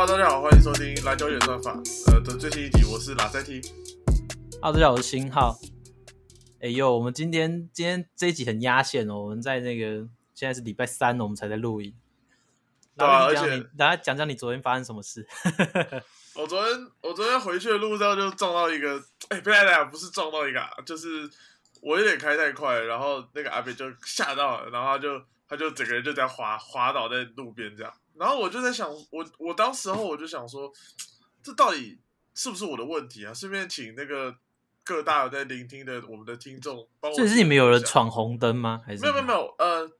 Hello，大家好，欢迎收听篮球演算法呃的最新一集，我是拉塞 T。Hello，大家好，我是新浩。哎呦，我们今天今天这一集很压线哦，我们在那个现在是礼拜三，我们才在录音。对而且你，大家讲讲你昨天发生什么事？我昨天我昨天回去的路上就撞到一个，哎、不对不对，不是撞到一个、啊，就是我有点开太快，然后那个阿北就吓到了，然后他就他就整个人就这样滑滑倒在路边这样，然后我就在想，我我当时候我就想说，这到底是不是我的问题啊？顺便请那个各大有在聆听的我们的听众帮我，这是你们有人？闯红灯吗？还是没有没有没有，呃，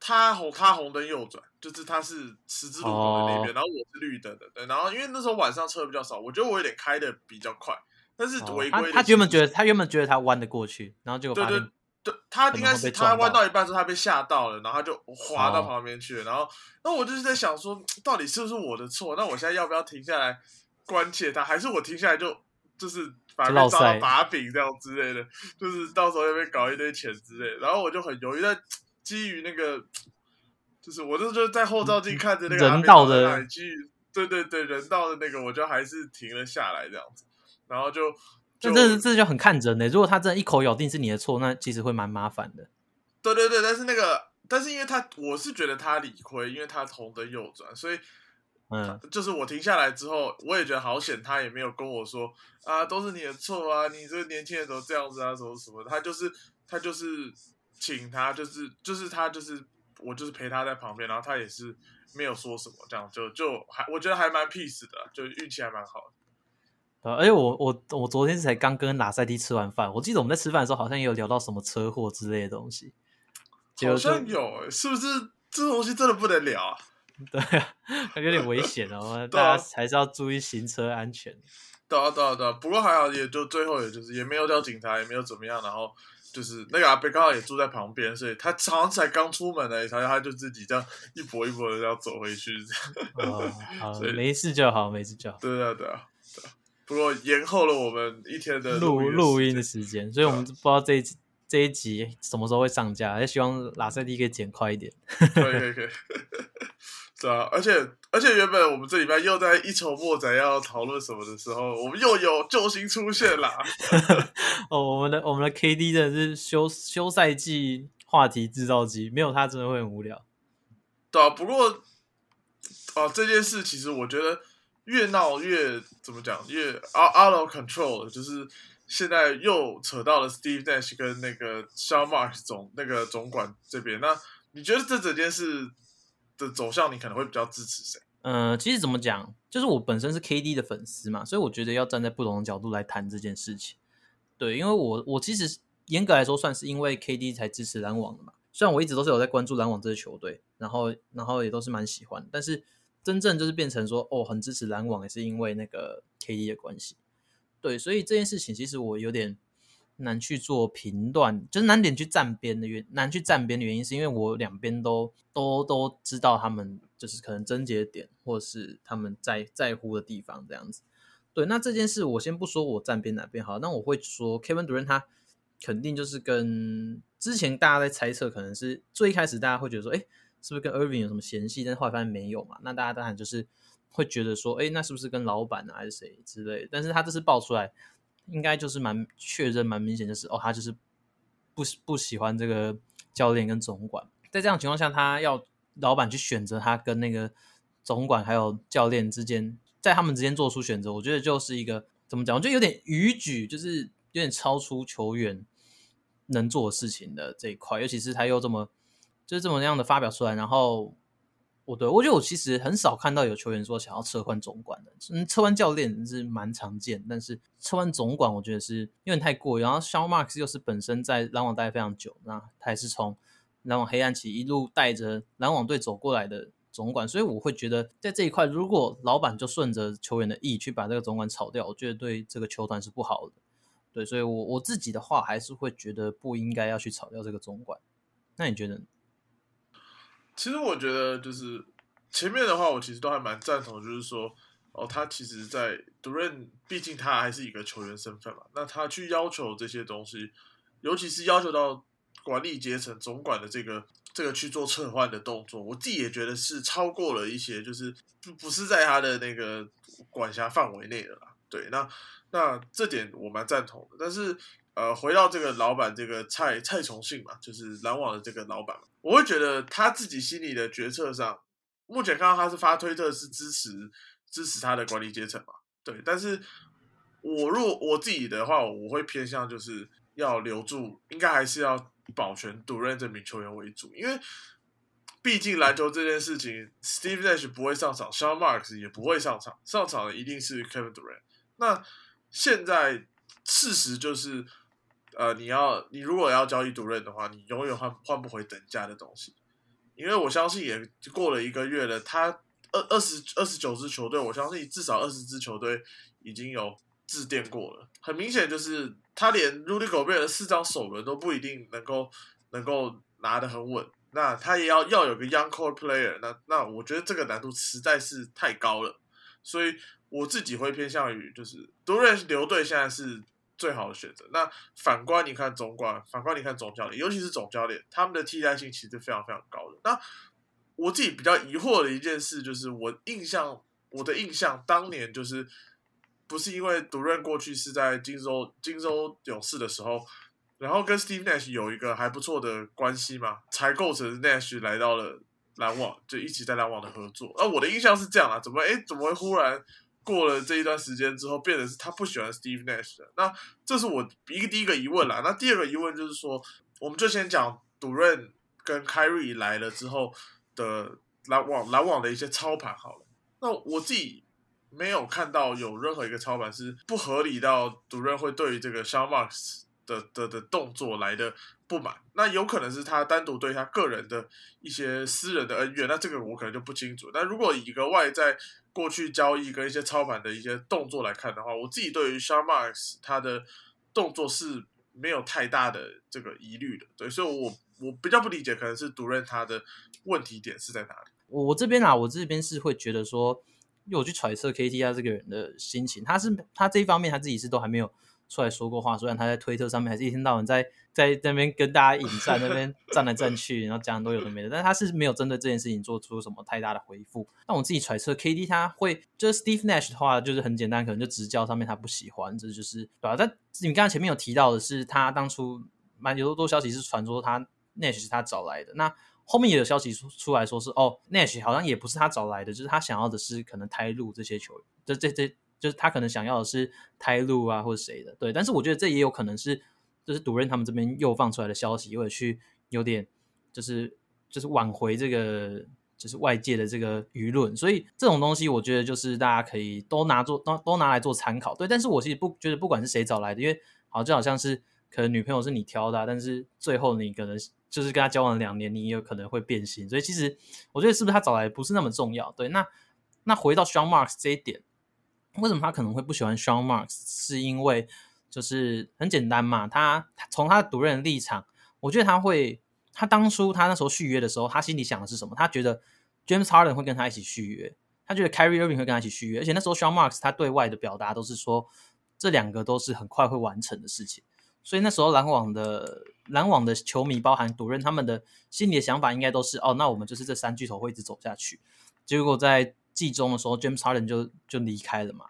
他红他红灯右转，就是他是十字路口的那边，哦然后我是绿灯的，对，然后因为那时候晚上车比较少，我觉得我有点开的比较快，但是哦违规的、他他原本觉得他原本觉得他弯得过去，然后结果对对发现对，他应该是他弯到一半时候他被吓到了，然后他就滑到哦旁边去了，然后那我就是在想说，到底是不是我的错？那我现在要不要停下来关切他，还是我停下来就就是反正抓就落塞到把柄这样之类的，就是到时候要被搞一堆钱之类的。然后我就很犹豫，在基于那个，就是我就就在后照镜看着那个人道的基于对对对人道的那个，我就还是停了下来这样子，然后就就这这这就很看人呢。如果他真的一口咬定是你的错，那其实会蛮麻烦的。对对对，但是那个，但是因为他，我是觉得他理亏，因为他红灯右转，所以嗯，就是我停下来之后，我也觉得好险，他也没有跟我说啊，都是你的错啊，你这个年轻人怎么这样子啊，什么什么，他就是他就是请他，就是就是他就是我就是陪他在旁边，然后他也是没有说什么，这样就就还我觉得还蛮 peace 的，就运气还蛮好的。对啊而且我我我昨天才刚跟拉塞蒂吃完饭，我记得我们在吃饭的时候好像也有聊到什么车祸之类的东西。好像有、欸，是不是这东西真的不能聊啊？对啊，有点危险哦，啊大家还是要注意行车安全。对啊，对啊，对啊。不过还好，也就最后也就是也没有叫警察，也没有怎么样。然后就是那个阿贝刚好也住在旁边，所以他好像才刚出门呢，他他就自己这样一跛一跛的这样走回去。这样哦，好，所以没事就好，没事就好。对啊，对啊。不过延后了我们一天的录录录音的时时间，所以我们不知道这一集这一集什么时候会上架，也希望拉塞蒂可以剪快一点。间，可以可以可以。对啊，而且而且原本我们这礼拜又在一筹莫展要讨论什么的时候，我们又有救星出现啦。哦，我们的我们的 KD 真的是休休赛季话题制造机，没有他真的会很无聊。对啊，不过啊，这件事其实我觉得越闹越怎么讲，越 out of control，就是现在又扯到了 Steve Nash 跟那个 Sean Marks 总那个总管这边。那你觉得这整件事的走向，你可能会比较支持谁？呃，其实怎么讲，就是我本身是 KD 的粉丝嘛，所以我觉得要站在不同的角度来谈这件事情。对，因为我我其实严格来说算是因为 KD 才支持篮网的嘛。虽然我一直都是有在关注篮网这支球队，然后然后也都是蛮喜欢，但是真正就是变成说哦很支持篮网，也是因为那个 KD 的关系。对，所以这件事情其实我有点难去做评断，就是难点去站边的原难去站边的原因，是因为我两边都都都知道他们就是可能症结点，或是他们在在乎的地方这样子。对，那这件事我先不说我站边哪边好，那我会说 Kevin Durant 他肯定就是跟之前大家在猜测，可能是最一开始大家会觉得说，哎，是不是跟 Irving 有什么嫌隙？但是后来发现没有嘛，那大家当然就是会觉得说，哎，那是不是跟老板啊还是谁之类？但是他这次爆出来，应该就是蛮确认、蛮明显，就是哦，他就是不不喜欢这个教练跟总管。在这样情况下，他要老板去选择他跟那个总管还有教练之间，在他们之间做出选择，我觉得就是一个怎么讲？我觉得有点逾矩，就是有点超出球员能做的事情的这一块，尤其是他又这么就是这么样的发表出来，然后我对我觉得我其实很少看到有球员说想要撤换总管的，嗯，撤换教练是蛮常见，但是撤换总管我觉得是有点太过。然后 Sean Marks 又是本身在篮网待非常久，那他也是从篮网黑暗期一路带着篮网队走过来的总管，所以我会觉得在这一块，如果老板就顺着球员的意去把这个总管炒掉，我觉得对这个球团是不好的。对，所以我我自己的话还是会觉得不应该要去炒掉这个总管。那你觉得呢？其实我觉得就是前面的话，我其实都还蛮赞同，就是说，哦，他其实，在 Durant，毕竟他还是一个球员身份嘛，那他去要求这些东西，尤其是要求到管理阶层、总管的这个这个去做撤换的动作，我自己也觉得是超过了一些，就是不不是在他的那个管辖范围内的啦。对，那那这点我蛮赞同的。但是呃，回到这个老板这个蔡蔡崇信嘛，就是篮网的这个老板，我会觉得他自己心里的决策上，目前看到他是发推特是支持支持他的管理阶层嘛。对，但是我若我自己的话，我会偏向就是要留住，应该还是要。保全独任这名球员为主，因为毕竟篮球这件事情，Steve Nash 不会上场，Sean Marks 也不会上场，上场的一定是 Kevin Durant。那现在事实就是，呃，你要你如果要交易独任的话，你永远换换不回等价的东西，因为我相信也过了一个月了，他二二十二十九支球队，我相信至少二十支球队已经有致电过了，很明显就是。他连 Rudy Gobert 的四张首轮都不一定能够能够拿得很稳，那他也要要有个 Young Core Player，那那我觉得这个难度实在是太高了，所以我自己会偏向于就是独任留队现在是最好的选择。那反观你看总管，反观你看总教练，尤其是总教练，他们的替代性其实非常非常高的。那我自己比较疑惑的一件事就是，我印象我的印象当年就是。不是因为独任过去是在金州金州勇士的时候，然后跟 Steve Nash 有一个还不错的关系嘛，才构成 Nash 来到了篮网，就一起在篮网的合作。而我的印象是这样啊，怎么哎怎么会忽然过了这一段时间之后，变得是他不喜欢 Steve Nash 的？那这是我一个第一个疑问啦。那第二个疑问就是说，我们就先讲独任跟 Kyrie 来了之后的篮网篮网的一些操盘好了。那我自己。没有看到有任何一个操盘是不合理到主任会对于这个 Sean Marks 的的的动作来的不满，那有可能是他单独对他个人的一些私人的恩怨，那这个我可能就不清楚。但如果以一个外在过去交易跟一些操盘的一些动作来看的话，我自己对于 Sharmax 他的动作是没有太大的这个疑虑的，对，所以我我比较不理解，可能是独任他的问题点是在哪里。我我这边啊，我这边是会觉得说。因为我去揣测 KT 他这个人的心情，他是他这一方面他自己是都还没有出来说过话，虽然他在推特上面还是一天到晚在在那边跟大家引战，那边站来站去，然后讲很多有的没的，但他是没有针对这件事情做出什么太大的回复。那我自己揣测，KD 他会就是 Steve Nash 的话，就是很简单，可能就执教上面他不喜欢，这就是对吧？但你刚刚前面有提到的是，他当初蛮有多消息是传说他 Nash 是他找来的，那。后面也有消息出出来说是哦，Nash 好像也不是他找来的，就是他想要的是可能泰路这些球员，这这这就是他可能想要的是泰路啊或者谁的，对。但是我觉得这也有可能是就是独任他们这边又放出来的消息，或者去有点就是就是挽回这个就是外界的这个舆论，所以这种东西我觉得就是大家可以都拿做都都拿来做参考，对。但是我其实不觉得不管是谁找来的，因为好就好像是可能女朋友是你挑的，但是最后你可能。就是跟他交往两年，你也有可能会变心，所以其实我觉得是不是他找来不是那么重要。对，那那回到 Sean Marks 这一点，为什么他可能会不喜欢 Sean Marks？是因为就是很简单嘛，他从他的独任立场，我觉得他会，他当初他那时候续约的时候，他心里想的是什么？他觉得 James Harden 会跟他一起续约，他觉得 Kyrie Irving 会跟他一起续约，而且那时候 Sean Marks 他对外的表达都是说，这两个都是很快会完成的事情。所以那时候篮网的篮网的球迷，包含主任他们的心里的想法，应该都是哦，那我们就是这三巨头会一直走下去。结果在季中的时候，James Harden 就就离开了嘛。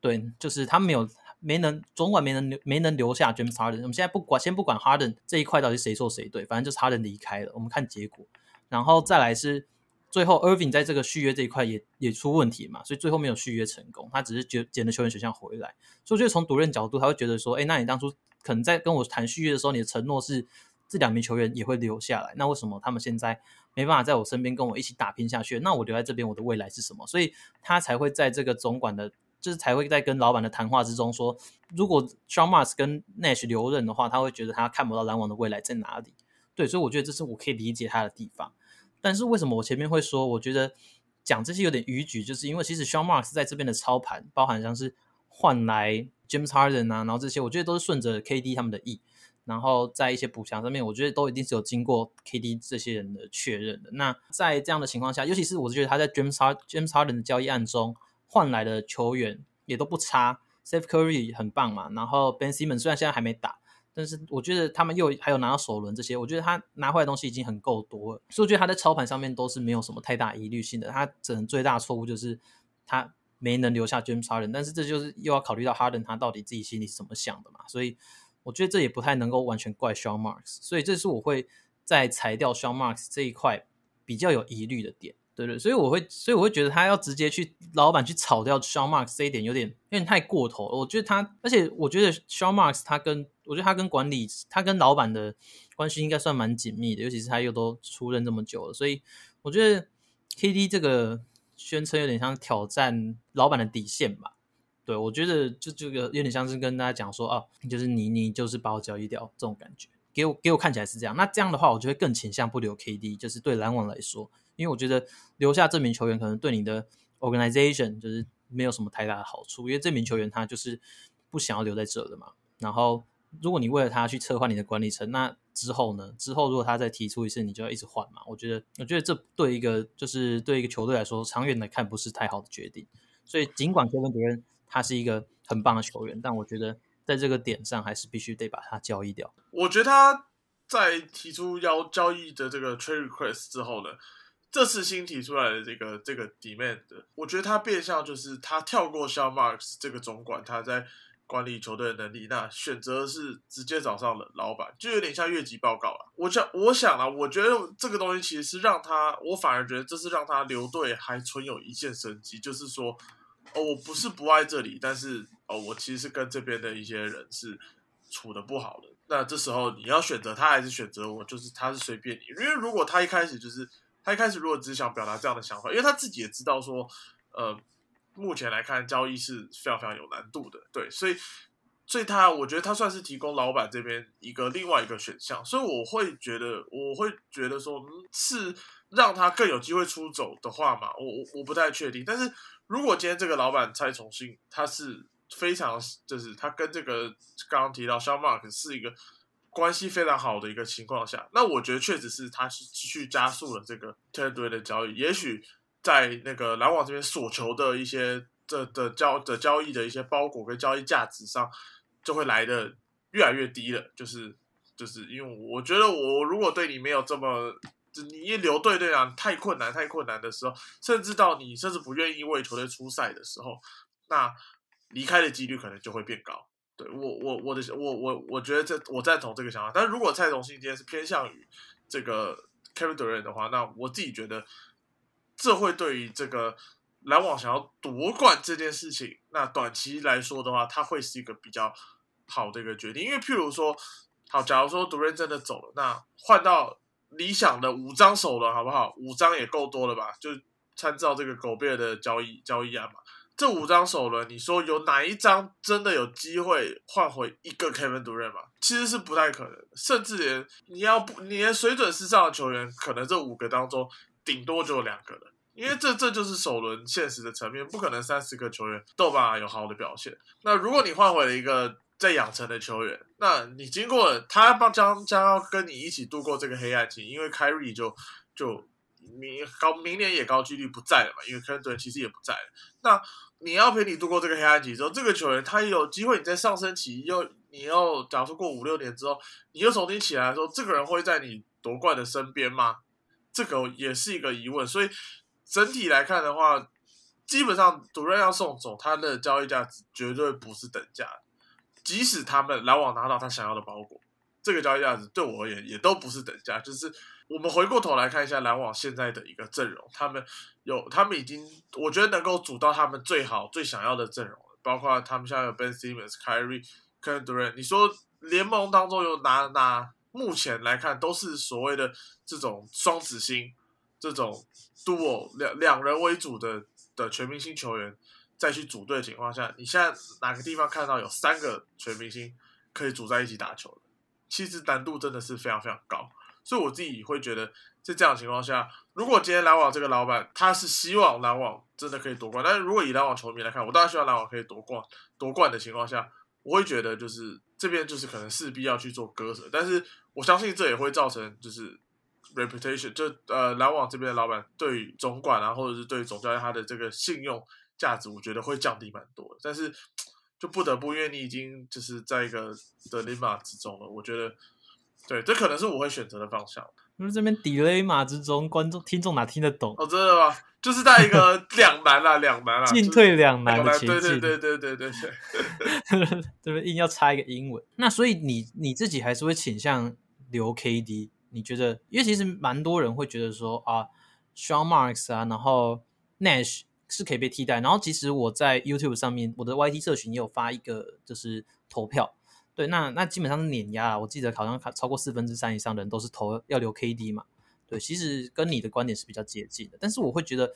对，就是他没有没能总管没能留没能留下 James Harden。我们现在不管先不管 Harden 这一块到底谁错谁对，反正就是 Harden 离开了。我们看结果，然后再来是最后 Irving 在这个续约这一块也也出问题嘛，所以最后没有续约成功。他只是捡捡了球员选项回来。所以我觉得从独任角度，他会觉得说，哎，那你当初。可能在跟我谈续约的时候，你的承诺是这两名球员也会留下来。那为什么他们现在没办法在我身边跟我一起打拼下去？那我留在这边，我的未来是什么？所以他才会在这个总管的，就是才会在跟老板的谈话之中说，如果 Sean Mars 跟 Nash 留任的话，他会觉得他看不到篮网的未来在哪里。对，所以我觉得这是我可以理解他的地方。但是为什么我前面会说，我觉得讲这些有点逾矩，就是因为其实 Sean Mars 在这边的操盘，包含像是换来。James Harden 啊，然后这些我觉得都是顺着 KD 他们的意，然后在一些补强上面，我觉得都一定是有经过 KD 这些人的确认的。那在这样的情况下，尤其是我是觉得他在 James James Harden 的交易案中换来的球员也都不差，Steph Curry 很棒嘛，然后 Ben Simmons 虽然现在还没打，但是我觉得他们又还有拿到首轮这些，我觉得他拿回来的东西已经很够多了，所以我觉得他在操盘上面都是没有什么太大疑虑性的。他只能最大错误就是他没能留下 James Harden，但是这就是又要考虑到 Harden 他到底自己心里是怎么想的嘛，所以我觉得这也不太能够完全怪 Sean Marks，所以这是我会在裁掉 Sean Marks 这一块比较有疑虑的点。对对，所以我会，所以我会觉得他要直接去老板去炒掉 Sean Marks 这一点有点有点太过头了。我觉得他，而且我觉得 Sean Marks 他跟我觉得他跟管理他跟老板的关系应该算蛮紧密的，尤其是他又都出任这么久了，所以我觉得 KD 这个宣称有点像挑战老板的底线吧。对我觉得就这个有点像是跟大家讲说啊，就是你你就是把我交易掉这种感觉，给我给我看起来是这样。那这样的话，我就会更倾向不留 KD，就是对篮网来说。因为我觉得留下这名球员可能对你的 organization 就是没有什么太大的好处，因为这名球员他就是不想要留在这的嘛。然后如果你为了他去策划你的管理层，那之后呢？之后如果他再提出一次，你就要一直换嘛。我觉得，我觉得这对一个就是对一个球队来说，长远来看不是太好的决定。所以尽管 Kevin 他是一个很棒的球员，但我觉得在这个点上还是必须得把他交易掉。我觉得他在提出要交易的这个 trade request 之后呢？这次新提出来的这个这个 demand，我觉得他变相就是他跳过 Sean Marks 这个总管，他在管理球队的能力，那选择是直接找上了老板，就有点像越级报告了。我想，我想啊，我觉得这个东西其实是让他，我反而觉得这是让他留队还存有一线生机，就是说，哦，我不是不爱这里，但是哦，我其实是跟这边的一些人是处的不好的。那这时候你要选择他还是选择我，就是他是随便你，因为如果他一开始就是。他一开始如果只想表达这样的想法，因为他自己也知道说，呃，目前来看交易是非常非常有难度的，对，所以，所以他我觉得他算是提供老板这边一个另外一个选项，所以我会觉得我会觉得说，是让他更有机会出走的话嘛，我我我不太确定，但是如果今天这个老板蔡崇信，他是非常就是他跟这个刚刚提到肖马克是一个。关系非常好的一个情况下，那我觉得确实是他是去加速了这个 t e r r 的交易。也许在那个篮网这边所求的一些这的交的交易的一些包裹跟交易价值上，就会来的越来越低了。就是就是因为我觉得我如果对你没有这么，你一留队队长太困难太困难的时候，甚至到你甚至不愿意为球队出赛的时候，那离开的几率可能就会变高。对我我我的我我我觉得这我赞同这个想法，但如果蔡崇信今天是偏向于这个 Kevin Durant 的话，那我自己觉得这会对于这个篮网想要夺冠这件事情，那短期来说的话，它会是一个比较好的一个决定。因为譬如说，好，假如说 Duren 真的走了，那换到理想的五张手了，好不好？五张也够多了吧？就参照这个狗贝尔的交易交易案嘛。这五张首轮，你说有哪一张真的有机会换回一个 Kevin Durant 吗？其实是不太可能，甚至连你要不，你连水准之上的球员，可能这五个当中顶多就有两个了，因为这这就是首轮现实的层面，不可能三十个球员都把有好的表现。那如果你换回了一个在养成的球员，那你经过他帮将将要跟你一起度过这个黑暗期，因为 Kyrie 就就明高明年也高几率不在了嘛，因为 Kevin Durant 其实也不在了，那。你要陪你度过这个黑暗期之后，这个球员他也有机会你在上升期又你要假如说过五六年之后，你又重新起来的时候，这个人会在你夺冠的身边吗？这个也是一个疑问。所以整体来看的话，基本上主任要送走他的交易价值绝对不是等价的，即使他们篮网拿到他想要的包裹，这个交易价值对我而言也都不是等价，就是。我们回过头来看一下篮网现在的一个阵容，他们有，他们已经，我觉得能够组到他们最好、最想要的阵容了。包括他们现在有 Ben Simmons、Kyrie、Kevin Durant。你说联盟当中有哪哪？目前来看都是所谓的这种双子星、这种 duo 两两人为主的的全明星球员再去组队的情况下，你现在哪个地方看到有三个全明星可以组在一起打球的？其实难度真的是非常非常高。所以我自己会觉得，在这样的情况下，如果今天篮网这个老板他是希望篮网真的可以夺冠，但是如果以篮网球迷来看，我当然希望篮网可以夺冠。夺冠的情况下，我会觉得就是这边就是可能势必要去做割舍，但是我相信这也会造成就是 reputation，就呃篮网这边的老板对总管啊，或者是对总教练他的这个信用价值，我觉得会降低蛮多。但是就不得不，因为你已经就是在一个的 l i m a 之中了。我觉得，对，这可能是我会选择的方向。因为这边 delay 马之中，观众听众哪听得懂？哦，真的吗？就是在一个 两难啊，两难啊，进退两难的情境。对对对对对对对，这边硬要插一个英文。那所以你你自己还是会倾向留 KD？你觉得？因为其实蛮多人会觉得说啊，Sean Marks 啊，然后 Nash 是可以被替代。然后其实我在 YouTube 上面，我的 YT 社群也有发一个就是投票。对，那那基本上是碾压。我记得好像超过四分之三以上的人都是投要留 KD 嘛。对，其实跟你的观点是比较接近的。但是我会觉得，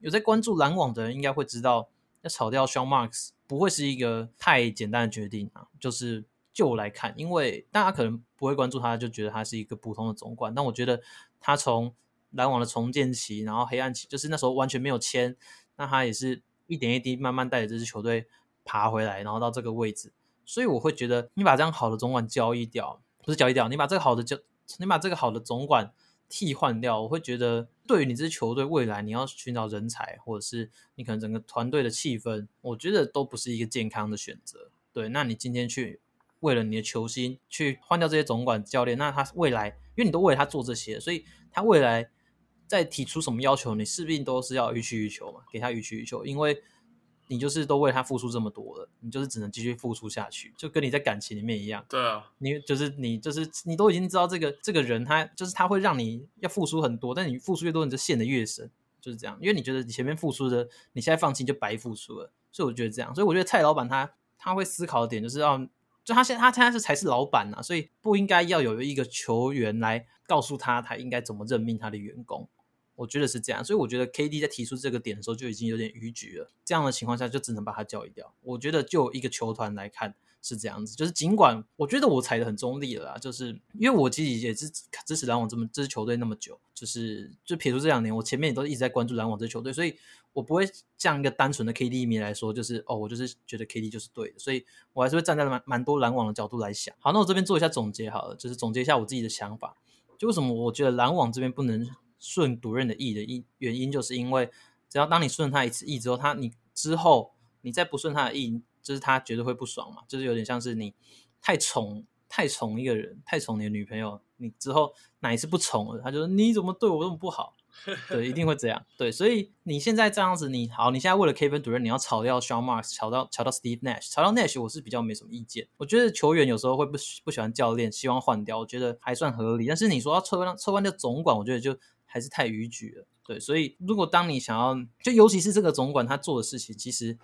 有在关注篮网的人应该会知道，要炒掉 Sean Marks 不会是一个太简单的决定啊。就是就我来看，因为大家可能不会关注他，就觉得他是一个普通的总管。但我觉得他从篮网的重建期，然后黑暗期，就是那时候完全没有签，那他也是一点一滴慢慢带着这支球队爬回来，然后到这个位置。所以我会觉得，你把这样好的总管交易掉，不是交易掉，你把这个好的交，你把这个好的总管替换掉，我会觉得，对于你这支球队未来你要寻找人才，或者是你可能整个团队的气氛，我觉得都不是一个健康的选择。对，那你今天去为了你的球星去换掉这些总管教练，那他未来，因为你都为他做这些，所以他未来再提出什么要求，你势必都是要予取予求嘛，给他予取予求，因为。你就是都为他付出这么多了，你就是只能继续付出下去，就跟你在感情里面一样。对啊，你就是你就是你都已经知道这个这个人他就是他会让你要付出很多，但你付出越多，你就陷得越深，就是这样。因为你觉得你前面付出的，你现在放弃就白付出了，所以我觉得这样。所以我觉得蔡老板他他会思考的点就是要，就他现他现在是才是老板呐，所以不应该要有一个球员来告诉他他应该怎么任命他的员工。我觉得是这样，所以我觉得 KD 在提出这个点的时候就已经有点逾矩了。这样的情况下，就只能把他交易掉。我觉得就一个球团来看是这样子，就是尽管我觉得我踩的很中立了啦，就是因为我其实也是支持篮网这么这支球队那么久，就是就撇除这两年，我前面也都一直在关注篮网这支球队，所以我不会像一个单纯的 KD 迷来说，就是哦，我就是觉得 KD 就是对的，所以我还是会站在蛮蛮多篮网的角度来想。好，那我这边做一下总结好了，就是总结一下我自己的想法，就为什么我觉得篮网这边不能。顺独任的意的因原因，就是因为只要当你顺他一次意之后，他你之后你再不顺他的意，就是他绝对会不爽嘛。就是有点像是你太宠太宠一个人，太宠你的女朋友，你之后哪一次不宠了，他就说你怎么对我这么不好？对，一定会这样。对，所以你现在这样子，你好，你现在为了 Kevin 主任，你要炒掉 Sean Marks，炒到炒到 Steve Nash，炒到 Nash，我是比较没什么意见。我觉得球员有时候会不不喜欢教练，希望换掉，我觉得还算合理。但是你说要撤换撤换掉总管，我觉得就。还是太逾矩了，对，所以如果当你想要，就尤其是这个总管他做的事情，其实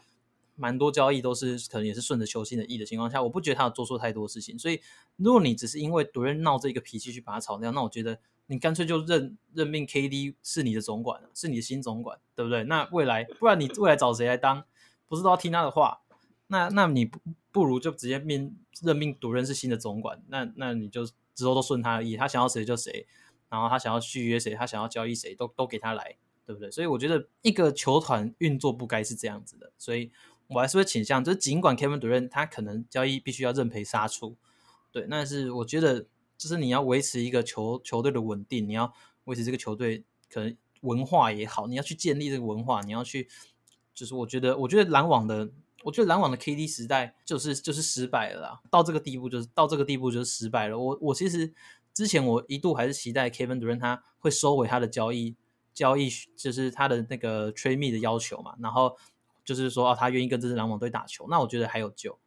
蛮多交易都是可能也是顺着球星的意的情况下，我不觉得他有做错太多事情。所以如果你只是因为独人闹这个脾气去把他炒掉，那我觉得你干脆就任任命 KD 是你的总管，是你的新总管，对不对？那未来不然你未来找谁来当，不是都要听他的话？那那你不不如就直接命任命独人是新的总管，那那你就之后都顺他的意，他想要谁就谁。然后他想要续约谁，他想要交易谁，都都给他来，对不对？所以我觉得一个球团运作不该是这样子的，所以我还是会倾向，就是尽管 Kevin Durant 他可能交易必须要认赔杀出，对，但是我觉得就是你要维持一个球球队的稳定，你要维持这个球队可能文化也好，你要去建立这个文化，你要去，就是我觉得，我觉得篮网的，我觉得篮网的 KD 时代就是就是失败了，到这个地步就是到这个地步就是失败了。我我其实。之前我一度还是期待 Kevin Durant 他会收回他的交易交易，就是他的那个 trade me 的要求嘛，然后就是说哦，他愿意跟这支篮网队打球，那我觉得还有救。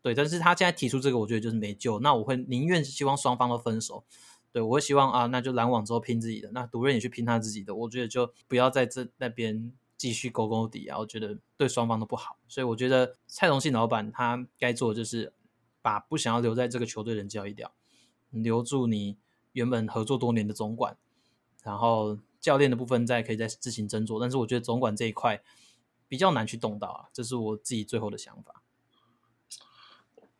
对，但是他现在提出这个，我觉得就是没救。那我会宁愿希望双方都分手。对我会希望啊，那就篮网之后拼自己的，那独人也去拼他自己的。我觉得就不要在这那边继续勾勾底啊，我觉得对双方都不好。所以我觉得蔡崇信老板他该做的就是把不想要留在这个球队的人交易掉。留住你原本合作多年的总管，然后教练的部分再可以再自行斟酌，但是我觉得总管这一块比较难去动到啊，这是我自己最后的想法。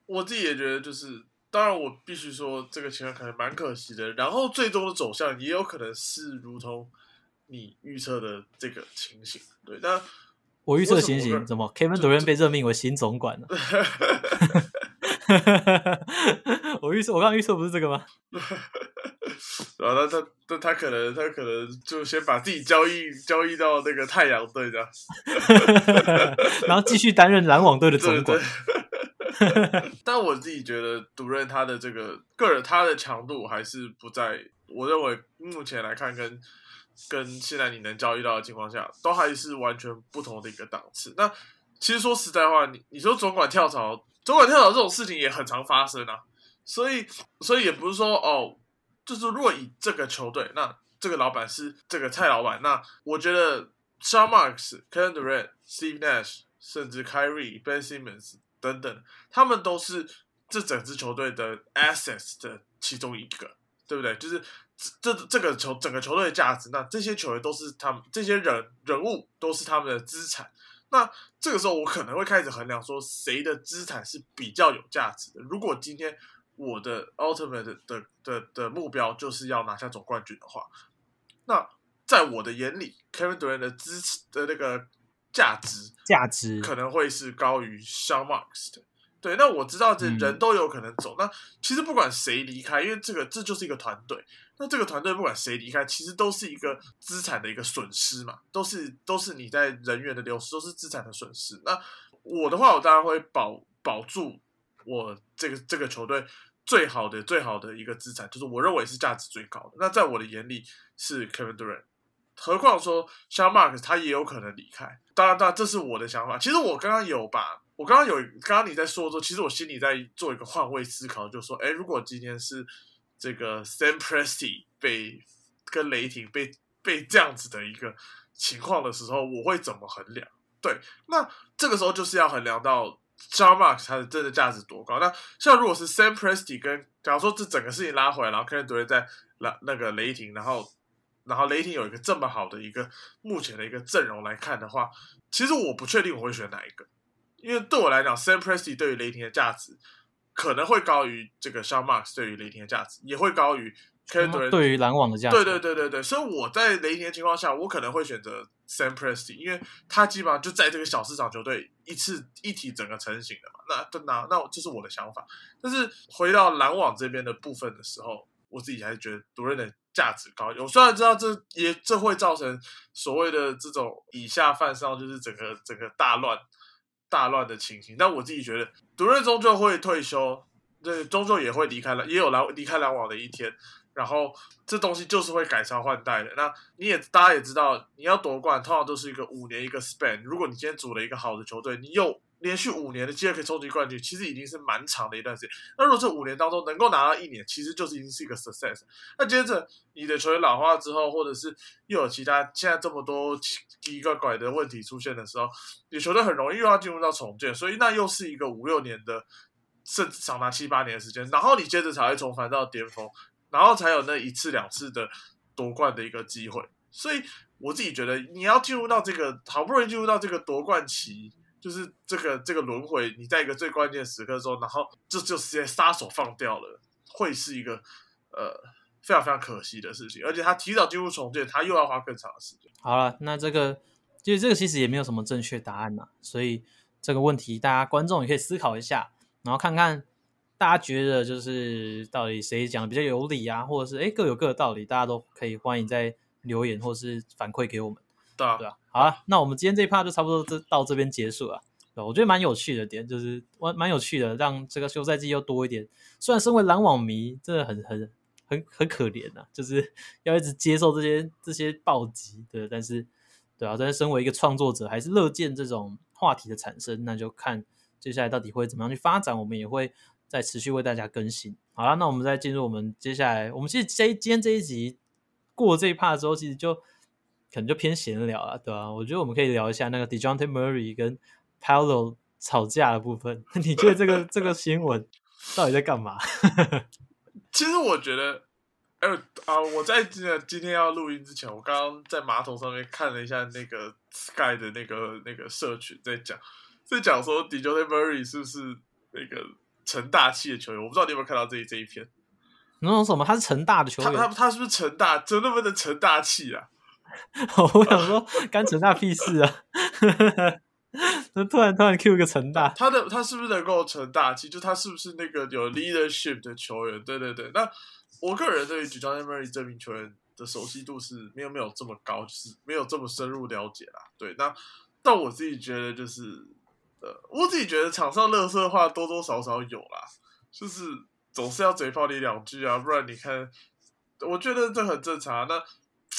我自己也觉得，就是当然我必须说这个情况可能蛮可惜的，然后最终的走向也有可能是如同你预测的这个情形。对，但我预测的情形怎么？Kevin Durant 被任命为新总管了。我预测，我刚刚预测不是这个吗？然后他他他他可能他可能就先把自己交易交易到那个太阳队这样，然后继续担任篮网队的总管。但我自己觉得，独任他的这个个人他的强度还是不在，我认为目前来看跟跟现在你能交易到的情况下，都还是完全不同的一个档次。那其实说实在话，你你说总管跳槽，总管跳槽这种事情也很常发生啊。所以，所以也不是说哦，就是如果以这个球队，那这个老板是这个蔡老板，那我觉得 Sean Marks、Ken Durant、Steve Nash，甚至 Kyrie、Ben Simmons 等等，他们都是这整支球队的 assets 的其中一个，对不对？就是这这个球整个球队的价值，那这些球员都是他们这些人人物都是他们的资产。那这个时候，我可能会开始衡量说，谁的资产是比较有价值的。如果今天我的 ultimate 的的的目标就是要拿下总冠军的话，那在我的眼里，Kevin Durant 的支持的那个价值价值可能会是高于 Sean Marks 的。对，那我知道这人都有可能走。那其实不管谁离开，因为这个这就是一个团队。那这个团队不管谁离开，其实都是一个资产的一个损失嘛，都是都是你在人员的流失，都是资产的损失。那我的话，我当然会保保住我这个这个球队最好的最好的一个资产，就是我认为是价值最高的。那在我的眼里是 Kevin Durant，何况说 Sean Marks 他也有可能离开。当然，当然这是我的想法。其实我刚刚有把。我刚刚有，刚刚你在说的时候，其实我心里在做一个换位思考，就是说，哎，如果今天是这个 Sam Presti 被跟雷霆被被这样子的一个情况的时候，我会怎么衡量？对，那这个时候就是要衡量到 John Mark 他的真的价值多高。那像如果是 Sam Presti 跟，假如说这整个事情拉回来，然后 Kevin Durant 在那那个雷霆，然后然后雷霆有一个这么好的一个目前的一个阵容来看的话，其实我不确定我会选哪一个。因为对我来讲，Sam Presti 对于雷霆的价值可能会高于这个 s h a n Marks 对于雷霆的价值，也会高于 Kevin Durant 对于篮网的价值。对对对对对，所以我在雷霆的情况下，我可能会选择 Sam Presti，因为他基本上就在这个小市场球队一次一体整个成型的嘛。那那那这是我的想法。但是回到篮网这边的部分的时候，我自己还是觉得独任的价值高。我虽然知道这也这会造成所谓的这种以下犯上，就是整个整个大乱。大乱的情形，但我自己觉得，独任终究会退休，对，终究也会离开了，也有来离开篮网的一天。然后这东西就是会改朝换代的。那你也大家也知道，你要夺冠，通常都是一个五年一个 span。如果你今天组了一个好的球队，你又。连续五年的机会可以冲击冠军，其实已经是蛮长的一段时间。那如果这五年当中能够拿到一年，其实就是已经是一个 success。那接着你的球员老化之后，或者是又有其他现在这么多奇奇怪怪的问题出现的时候，你球队很容易又要进入到重建，所以那又是一个五六年的，甚至长达七八年的时间。然后你接着才会重返到巅峰，然后才有那一次两次的夺冠的一个机会。所以我自己觉得，你要进入到这个好不容易进入到这个夺冠期。就是这个这个轮回，你在一个最关键时刻中，然后这就直接杀手放掉了，会是一个呃非常非常可惜的事情。而且他提早进入重建，他又要花更长的时间。好了，那这个其实这个其实也没有什么正确答案呐，所以这个问题大家观众也可以思考一下，然后看看大家觉得就是到底谁讲的比较有理啊，或者是哎各有各的道理，大家都可以欢迎在留言或是反馈给我们。对啊，对啊。那我们今天这一 part 就差不多这到这边结束了。对，我觉得蛮有趣的点就是蛮有趣的，让这个休赛季又多一点。虽然身为篮网迷，真的很很很很可怜呐，就是 要一直接受这些这些暴击，对。但是，对啊，但是身为一个创作者，还是乐见这种话题的产生。那就看接下来到底会怎么样去发展，我们也会再持续为大家更新。好了，那我们再进入我们接下来，我们其实这今天这一集过这一 part 之后，其实就。可能就偏闲聊了，对吧？我觉得我们可以聊一下那个 Dejounte Murray 跟 Paolo 吵架的部分。你觉得这个这个新闻到底在干嘛？其实我觉得，哎啊，我在今今天要录音之前，我刚刚在马桶上面看了一下那个 Sky 的那个那个社群，在讲在讲说 Dejounte Murray 是不是那个成大器的球员？我不知道你有没有看到这这一篇？那种什么？他是成大的球员？他他他是不是成大？真的不能成大器啊？我想说，干成大屁事啊！那 突然突然 Q 个成大，他的他是不是能够成大？其实他是不是那个有 leadership 的球员？对对对。那我个人对于 John Murray 这名球员的熟悉度是没有没有这么高，就是没有这么深入了解啦。对，那但我自己觉得就是呃，我自己觉得场上乐色话多多少少有啦，就是总是要嘴炮你两句啊，不然你看，我觉得这很正常。那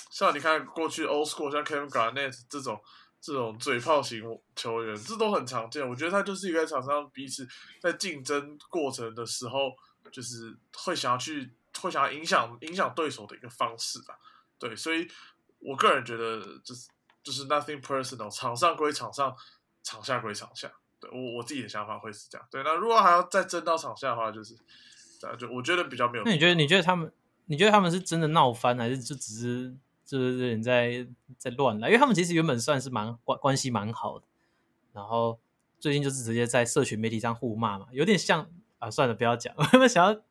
像你看过去 old school 像 Kevin Garnett 这种这种嘴炮型球员，这都很常见。我觉得他就是一个场上彼此在竞争过程的时候，就是会想要去会想要影响影响对手的一个方式啊。对，所以我个人觉得就是就是 nothing personal，场上归场上，场下归场下。对我我自己的想法会是这样。对，那如果还要再争到场下的话，就是啊，就我觉得比较没有。那你觉得你觉得他们你觉得他们是真的闹翻，还是就只是？就是有点在在乱来，因为他们其实原本算是蛮关关系蛮好的，然后最近就是直接在社群媒体上互骂嘛，有点像啊，算了，不要讲。我 们想要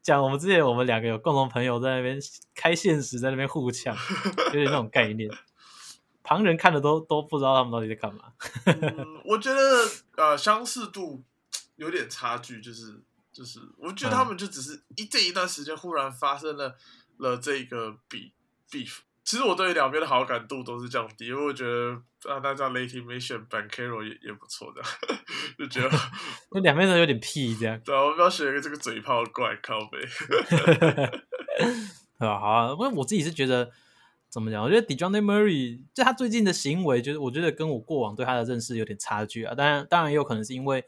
讲我们之前我们两个有共同朋友在那边开现实，在那边互呛，有点那种概念。旁人看的都都不知道他们到底在干嘛。我觉得呃相似度有点差距，就是就是，我觉得他们就只是一这一段时间忽然发生了了这个比 beef。其实我对两边的好感度都是降低，因为我觉得啊，那这样雷霆没选 Ben Carroll 也也不错的，就觉得 那两边都有点屁这样。对啊，我们要选一个这个嘴炮怪靠背。啊，好啊，因为我自己是觉得怎么讲？我觉得 Dejounte Murray 就他最近的行为，就是我觉得跟我过往对他的认识有点差距啊。当然，当然也有可能是因为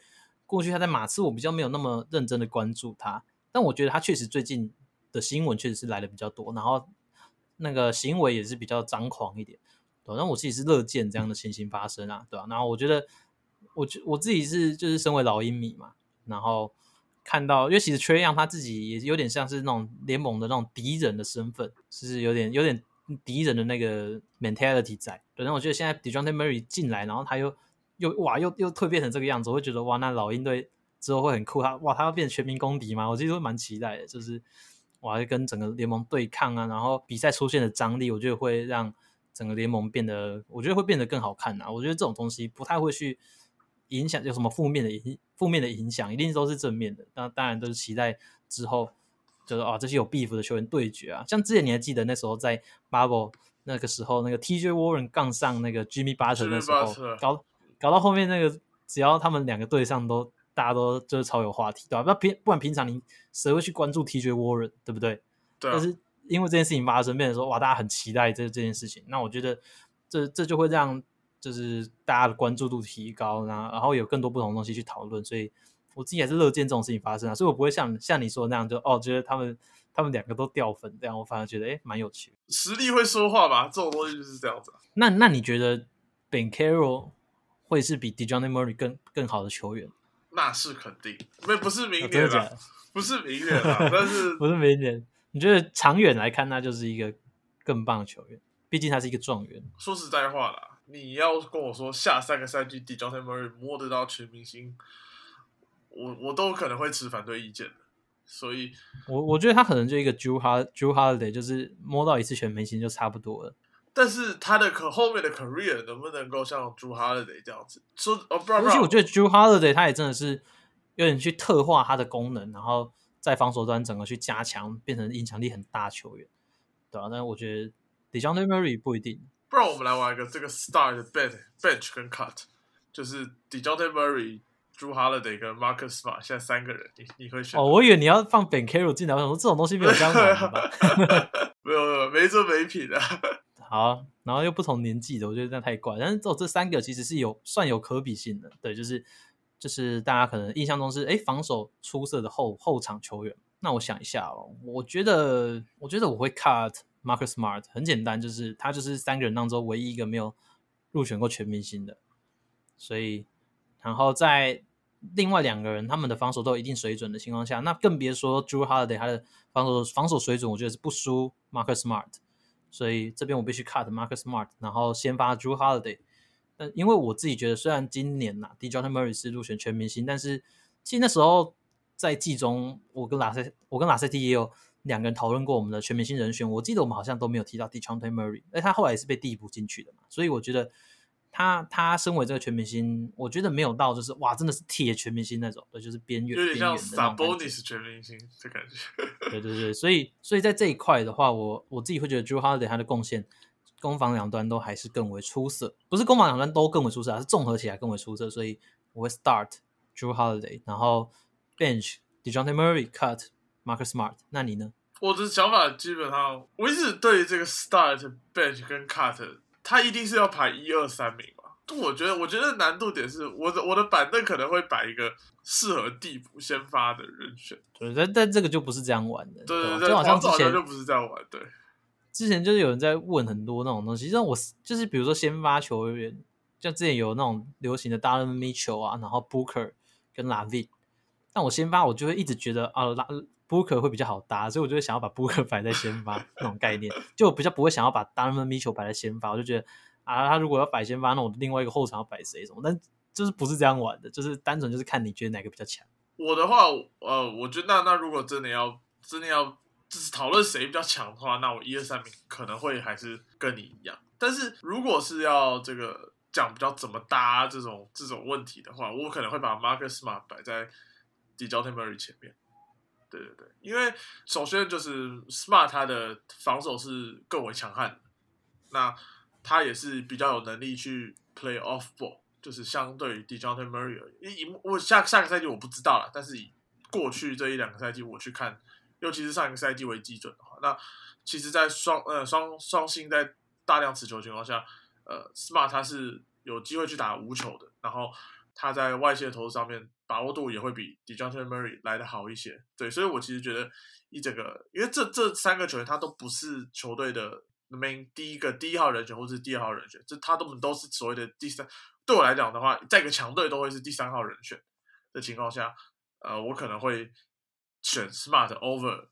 过去他在马刺，我比较没有那么认真的关注他。但我觉得他确实最近的新闻确实是来的比较多，然后。那个行为也是比较张狂一点，对，那我自己是乐见这样的情形发生啊，对吧？然后我觉得，我觉我自己是就是身为老鹰迷嘛，然后看到，因为其实缺样他自己也有点像是那种联盟的那种敌人的身份，就是有点有点敌人的那个 mentality 在。对，然后我觉得现在 d e j o n t e Murray 进来，然后他又又哇又又蜕变成这个样子，我会觉得哇，那老鹰队之后会很酷，他哇他要变成全民公敌吗？我其实蛮期待的，就是。我还跟整个联盟对抗啊，然后比赛出现的张力，我觉得会让整个联盟变得，我觉得会变得更好看啊。我觉得这种东西不太会去影响有什么负面的影负面的影响，一定都是正面的。那当然都是期待之后就是啊这些有 beef 的球员对决啊。像之前你还记得那时候在 Bubble 那个时候，那个 TJ Warren 杠上那个 Jimmy Butler 的时候，搞搞到后面那个只要他们两个对上都。大家都就是超有话题，对吧？那平不管平常你谁会去关注 TJ Warren，对不对？对。但是因为这件事情发生，变成说哇，大家很期待这这件事情。那我觉得这这就会让就是大家的关注度提高，然后然后有更多不同的东西去讨论。所以我自己还是乐见这种事情发生啊。所以我不会像像你说那样，就哦，觉得他们他们两个都掉粉这样，我反而觉得哎，蛮有趣。实力会说话吧？这种东西就是这样子。那那你觉得 Ben Carroll 会是比 Dejounte Murray 更更好的球员？那是肯定，没 不是明年了，不是明年了，但是 不是明年？你觉得长远来看，那就是一个更棒的球员，毕竟他是一个状元。说实在话啦，你要跟我说下三个赛季 d j o n Murray 摸得到全明星，我我都可能会持反对意见的。所以，我我觉得他可能就一个 Drew Drew Holiday，就是摸到一次全明星就差不多了。但是他的可后面的 career 能不能够像 Drew Holiday 这样子？说哦，不而且我觉得 Drew Holiday 他也真的是有点去特化他的功能，然后在防守端整个去加强，变成影响力很大球员，对啊？但是我觉得 Dejounte Murray 不一定。不然我们来玩一个这个 star 的 bench bench 跟 cut，就是 Dejounte Murray、Drew Holiday 跟 Marcus Smart 现在三个人，你你会选？哦，我以为你要放 Ben Carroll 进来，我想说这种东西没有这样玩吧？没 有没有，没这没品的。好，然后又不同年纪的，我觉得这样太怪。但是这这三个其实是有算有可比性的，对，就是就是大家可能印象中是哎防守出色的后后场球员。那我想一下哦，我觉得我觉得我会 cut Marcus Smart，很简单，就是他就是三个人当中唯一一个没有入选过全明星的。所以，然后在另外两个人他们的防守都有一定水准的情况下，那更别说 Drew Holiday 他的防守防守水准，我觉得是不输 Marcus Smart。所以这边我必须 cut Marcus Smart，然后先发 Drew Holiday。但因为我自己觉得，虽然今年呐 Dejounte Murray 是入选全明星，但是其实那时候在季中，我跟拉塞，我跟拉塞蒂也有两个人讨论过我们的全明星人选。我记得我们好像都没有提到 Dejounte Murray，哎，他后来也是被递补进去的嘛。所以我觉得。他他身为这个全明星，我觉得没有到就是哇，真的是铁全明星那种，对，就是边缘边缘的那种感觉。全明星的感觉。对对对，所以所以在这一块的话，我我自己会觉得 Drew Holiday 他的贡献，攻防两端都还是更为出色，不是攻防两端都更为出色，而是综合起来更为出色。所以，我会 start Drew Holiday，然后 bench Dejounte Murray cut Marcus Smart。那你呢？我的想法基本上，我一直对这个 start bench 跟 cut，他一定是要排一二三名嘛。我觉得，我觉得难度点是我的我的板凳可能会摆一个适合替补先发的人选。对，但但这个就不是这样玩的，对对对，吧就好像之前就不是这样玩，对。之前就是有人在问很多那种东西，像我就是比如说先发球员，像之前有那种流行的 Darren Mitchell 啊，然后 Booker 跟 Lavin，但我先发我就会一直觉得啊拉 Booker 会比较好搭，所以我就会想要把 Booker 摆在先发那种概念，就比较不会想要把 Darren Mitchell 摆在先发，我就觉得啊他如果要摆先发，那我另外一个后场要摆谁什么，但就是不是这样玩的，就是单纯就是看你觉得哪个比较强。我的话，呃，我觉得那那如果真的要真的要。就是讨论谁比较强的话，那我一二三名可能会还是跟你一样。但是如果是要这个讲比较怎么搭这种这种问题的话，我可能会把 Marcus Smart 摆在 d e j o t e Murray 前面。对对对，因为首先就是 Smart 他的防守是更为强悍，那他也是比较有能力去 play off ball，就是相对于 Dejounte Murray 而言，以我下下个赛季我不知道了，但是以过去这一两个赛季我去看。尤其是上一个赛季为基准的话，那其实，在双呃双双星在大量持球情况下，呃，Smart 他是有机会去打无球的，然后他在外线投上面把握度也会比 d e j o n t e Murray 来的好一些。对，所以我其实觉得一整个，因为这这三个球员他都不是球队的 main 第一个第一号人选或是第二号人选，这他都都是所谓的第三。对我来讲的话，在一个强队都会是第三号人选的情况下，呃，我可能会。选 Smart over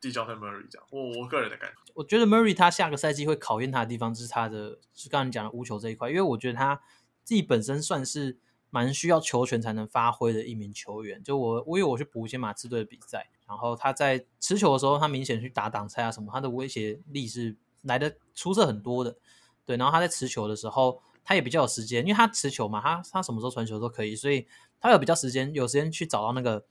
Dejounte Murray 这样，我我个人的感觉，我觉得 Murray 他下个赛季会考验他的地方就是他的，是刚才讲的无球这一块，因为我觉得他自己本身算是蛮需要球权才能发挥的一名球员。就我，我有我去补一些马刺队的比赛，然后他在持球的时候，他明显去打挡拆啊什么，他的威胁力是来的出色很多的。对，然后他在持球的时候，他也比较有时间，因为他持球嘛，他他什么时候传球都可以，所以他有比较时间，有时间去找到那个。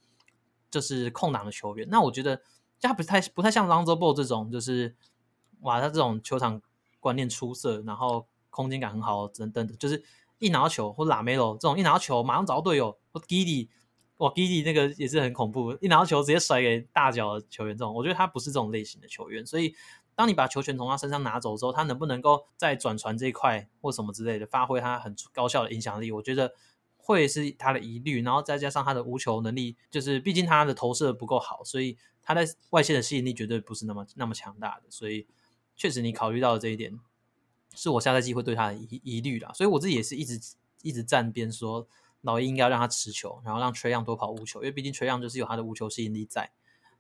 就是空档的球员，那我觉得他不太不太像 Lonzo Ball 这种，就是哇，他这种球场观念出色，然后空间感很好等等的，就是一拿到球或拉梅罗这种一拿到球马上找到队友，或 Giddy，哇 Giddy 那个也是很恐怖，一拿到球直接甩给大脚的球员，这种我觉得他不是这种类型的球员，所以当你把球权从他身上拿走之后，他能不能够在转传这一块或什么之类的发挥他很高效的影响力，我觉得。会是他的疑虑，然后再加上他的无球能力，就是毕竟他的投射不够好，所以他在外线的吸引力绝对不是那么那么强大的。所以确实你考虑到了这一点，是我下赛季会对他的疑疑虑啦。所以我自己也是一直一直站边说，老鹰应该要让他持球，然后让崔杨多跑无球，因为毕竟崔杨就是有他的无球吸引力在，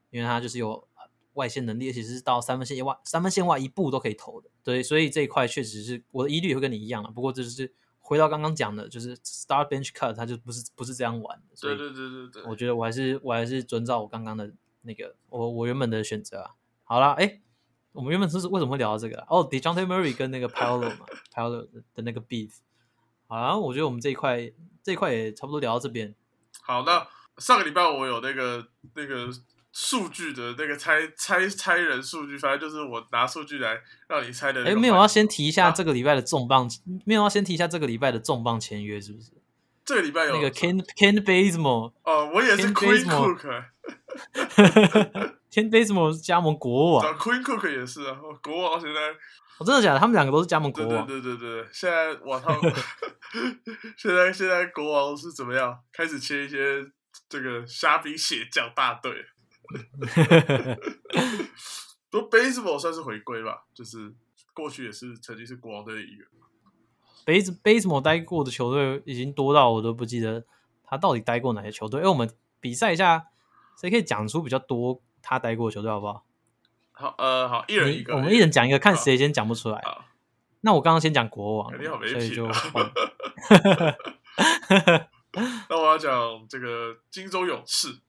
因为他就是有外线能力，而且是到三分线以外三分线外一步都可以投的。对，所以这一块确实是我的疑虑会跟你一样了。不过这就是。回到刚刚讲的，就是 start bench cut，他就不是不是这样玩的。对对对对对，我觉得我还是我还是遵照我刚刚的那个我我原本的选择啊。好了，哎，我们原本是为什么会聊到这个？哦，Dejounte Murray 跟那个 Paolo 嘛，Paolo 的那个 beef。好啦，我觉得我们这一块这一块也差不多聊到这边。好，那上个礼拜我有那个那个。数据的那个猜猜猜人数据，反正就是我拿数据来让你猜的。哎，没有要先提一下这个礼拜的重磅，没有要先提一下这个礼拜的重磅签约是不是？这个礼拜有那个 Ken Ken b a s e m o r e。哦，我也是 Queen Cook。Ken Basemo 加盟国王，Queen Cook 也是啊，国王现在。我真的假的？他们两个都是加盟国王。对对对对，现在网上 现在现在国王是怎么样？开始切一些这个虾兵蟹将大队。不，baseball 算是回归吧，就是过去也是曾经是国王队的一员。base baseball 待过的球队已经多到我都不记得他到底待过哪些球队。哎，我们比赛一下，谁可以讲出比较多他待过的球队，好不好？好，呃，好，一人一个，我们一人讲一个，看谁先讲不出来。那我刚刚先讲国王，所以就。那我要讲这个金州勇士。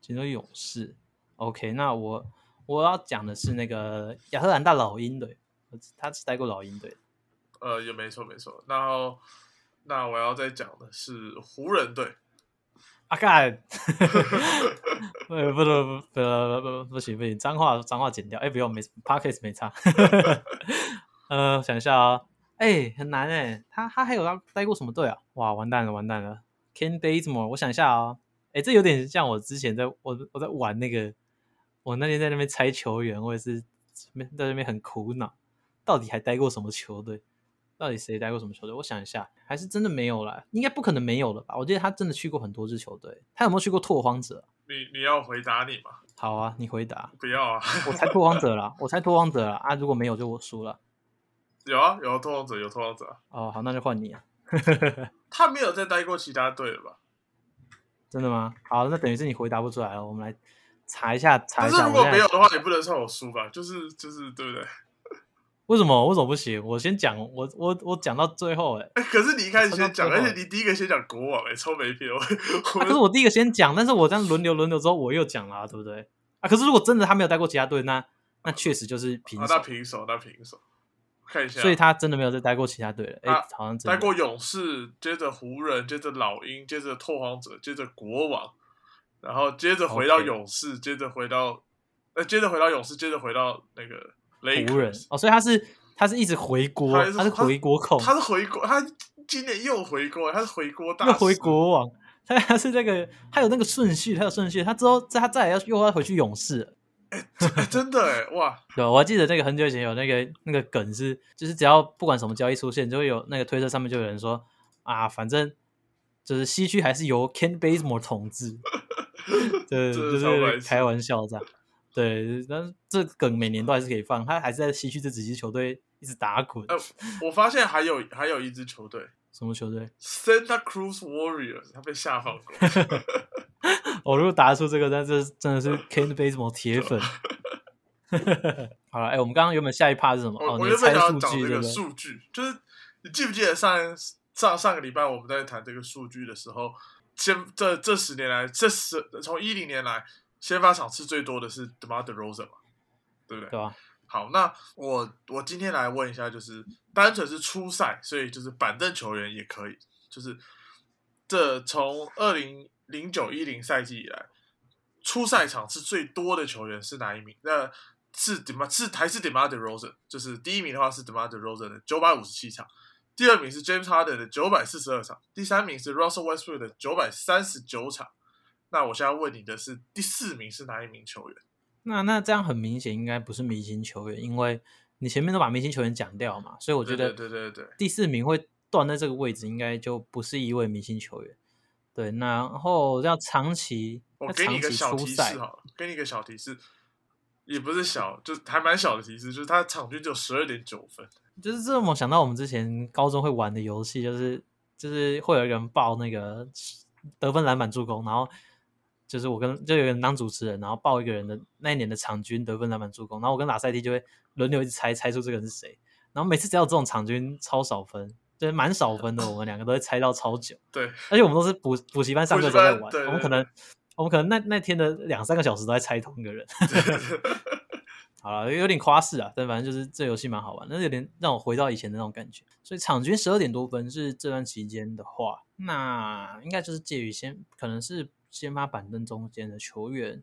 金州勇士，OK，那我我要讲的是那个亚特兰大老鹰队，他是待过老鹰队，呃，也没错没错。然后那我要再讲的是湖人队，阿盖，呃，不不不不不不行不行，脏话脏话剪掉，哎，不用没 p a c k e s 没差，呃，想一下啊，哎，很难哎，他他还有他待过什么队啊？哇，完蛋了完蛋了，Ken Bazemore，我想一下啊、哎，这有点像我之前在我我在玩那个，我那天在那边猜球员，我也是在那边很苦恼，到底还待过什么球队？到底谁待过什么球队？我想一下，还是真的没有啦，应该不可能没有了吧？我记得他真的去过很多支球队，他有没有去过拓荒者？你你要回答你吗？好啊，你回答。不要啊，我猜拓荒者啦，我猜拓荒者啦啊！如果没有就我输了。有啊有啊拓荒者有拓荒者啊，哦，好，那就换你啊。他没有再待过其他队了吧？真的吗？好，那等于是你回答不出来了。我们来查一下，查一下。但是如果没有的话，也不能算我输吧？就是就是对不对？为什么？为什么不行？我先讲，我我我讲到最后、欸，哎，哎，可是你一开始先讲，而且你第一个先讲国王，哎，超没品。我啊可是我第一个先讲，但是我这样轮流轮流之后，我又讲了、啊，对不对？啊，可是如果真的他没有带过其他队，那那确实就是平啊，手那，平手，那平手，看一下，所以他真的没有再待过其他队了。哎、啊好像待过勇士，接着湖人，接着老鹰，接着拓荒者，接着国王，然后接着回到勇士，接着回到，呃，接着回到勇士，接着回到那个雷湖人。哦，所以他是他是一直回锅，他是回锅控，他是回国，他今年又回国，他是回国大又回国王，他他是那个他有那个顺序，他有顺序，他之后在他再来要又要回去勇士真的哎，哇，对，我还记得那个很久以前有那个那个梗是，就是只要不管什么交易出现，就会有那个推特上面就有人说啊，反正就是西区还是由 Ken Bazemore 统治，对，就是超白痴。是开玩笑这样。对，但是这梗每年都还是可以放，他还是在西区这几支球队一直打滚。呃 我发现还有还有一支球队什么球队？Santa Cruz Warriors，他被下放过，我、如果答出这个，那这真的是 Ken Baseball 铁粉。好了，哎、我们刚刚原本下一趴是什么？哦，我我你原本想要讲这个？数据，就是你记不记得上上上个礼拜我们在谈这个数据的时候，先这这十年来，这十从一零年来，先发场次最多的是 DeMar DeRozan 嘛，对不对？对啊？好，那我我今天来问一下，就是单纯是初赛，所以就是板凳球员也可以，就是这从二零零九一零赛季以来，初赛场次最多的球员是哪一名？那是 Demar 是还是 Demar Derozan？就是第一名的话是 Demar Derozan 的九百五十七场，第二名是 James Harden 的九百四十二场，第三名是 Russell Westbrook 的九百三十九场。那我现在问你的是，第四名是哪一名球员？那那这样很明显应该不是明星球员，因为你前面都把明星球员讲掉嘛，所以我觉得对对对第四名会断在这个位置，应该就不是一位明星球员。对，那然后要长期，我给你要长期一个小提示，好了，给你一个小提示，也不是小，就还蛮小的提示，就是他场均只有十二点九分。就是这么想到我们之前高中会玩的游戏，就是就是会有人报那个得分、篮板、助攻，然后就是我跟就有人当主持人，然后报一个人的那一年的场均得分、篮板、助攻，然后我跟拉塞蒂就会轮流一直猜猜出这个人是谁，然后每次只要有这种场均超少分，就是蛮少分的，我们两个都会猜到超久，对，而且我们都是补补习班上课的时候在玩，我们可能我们可能那那天的两三个小时都在猜同一个人。好了，有点夸饰啊，但反正就是这游戏蛮好玩，但是有点让我回到以前的那种感觉。所以场均十二点多分是这段期间的话，那应该就是介于先可能是先发板凳中间的球员，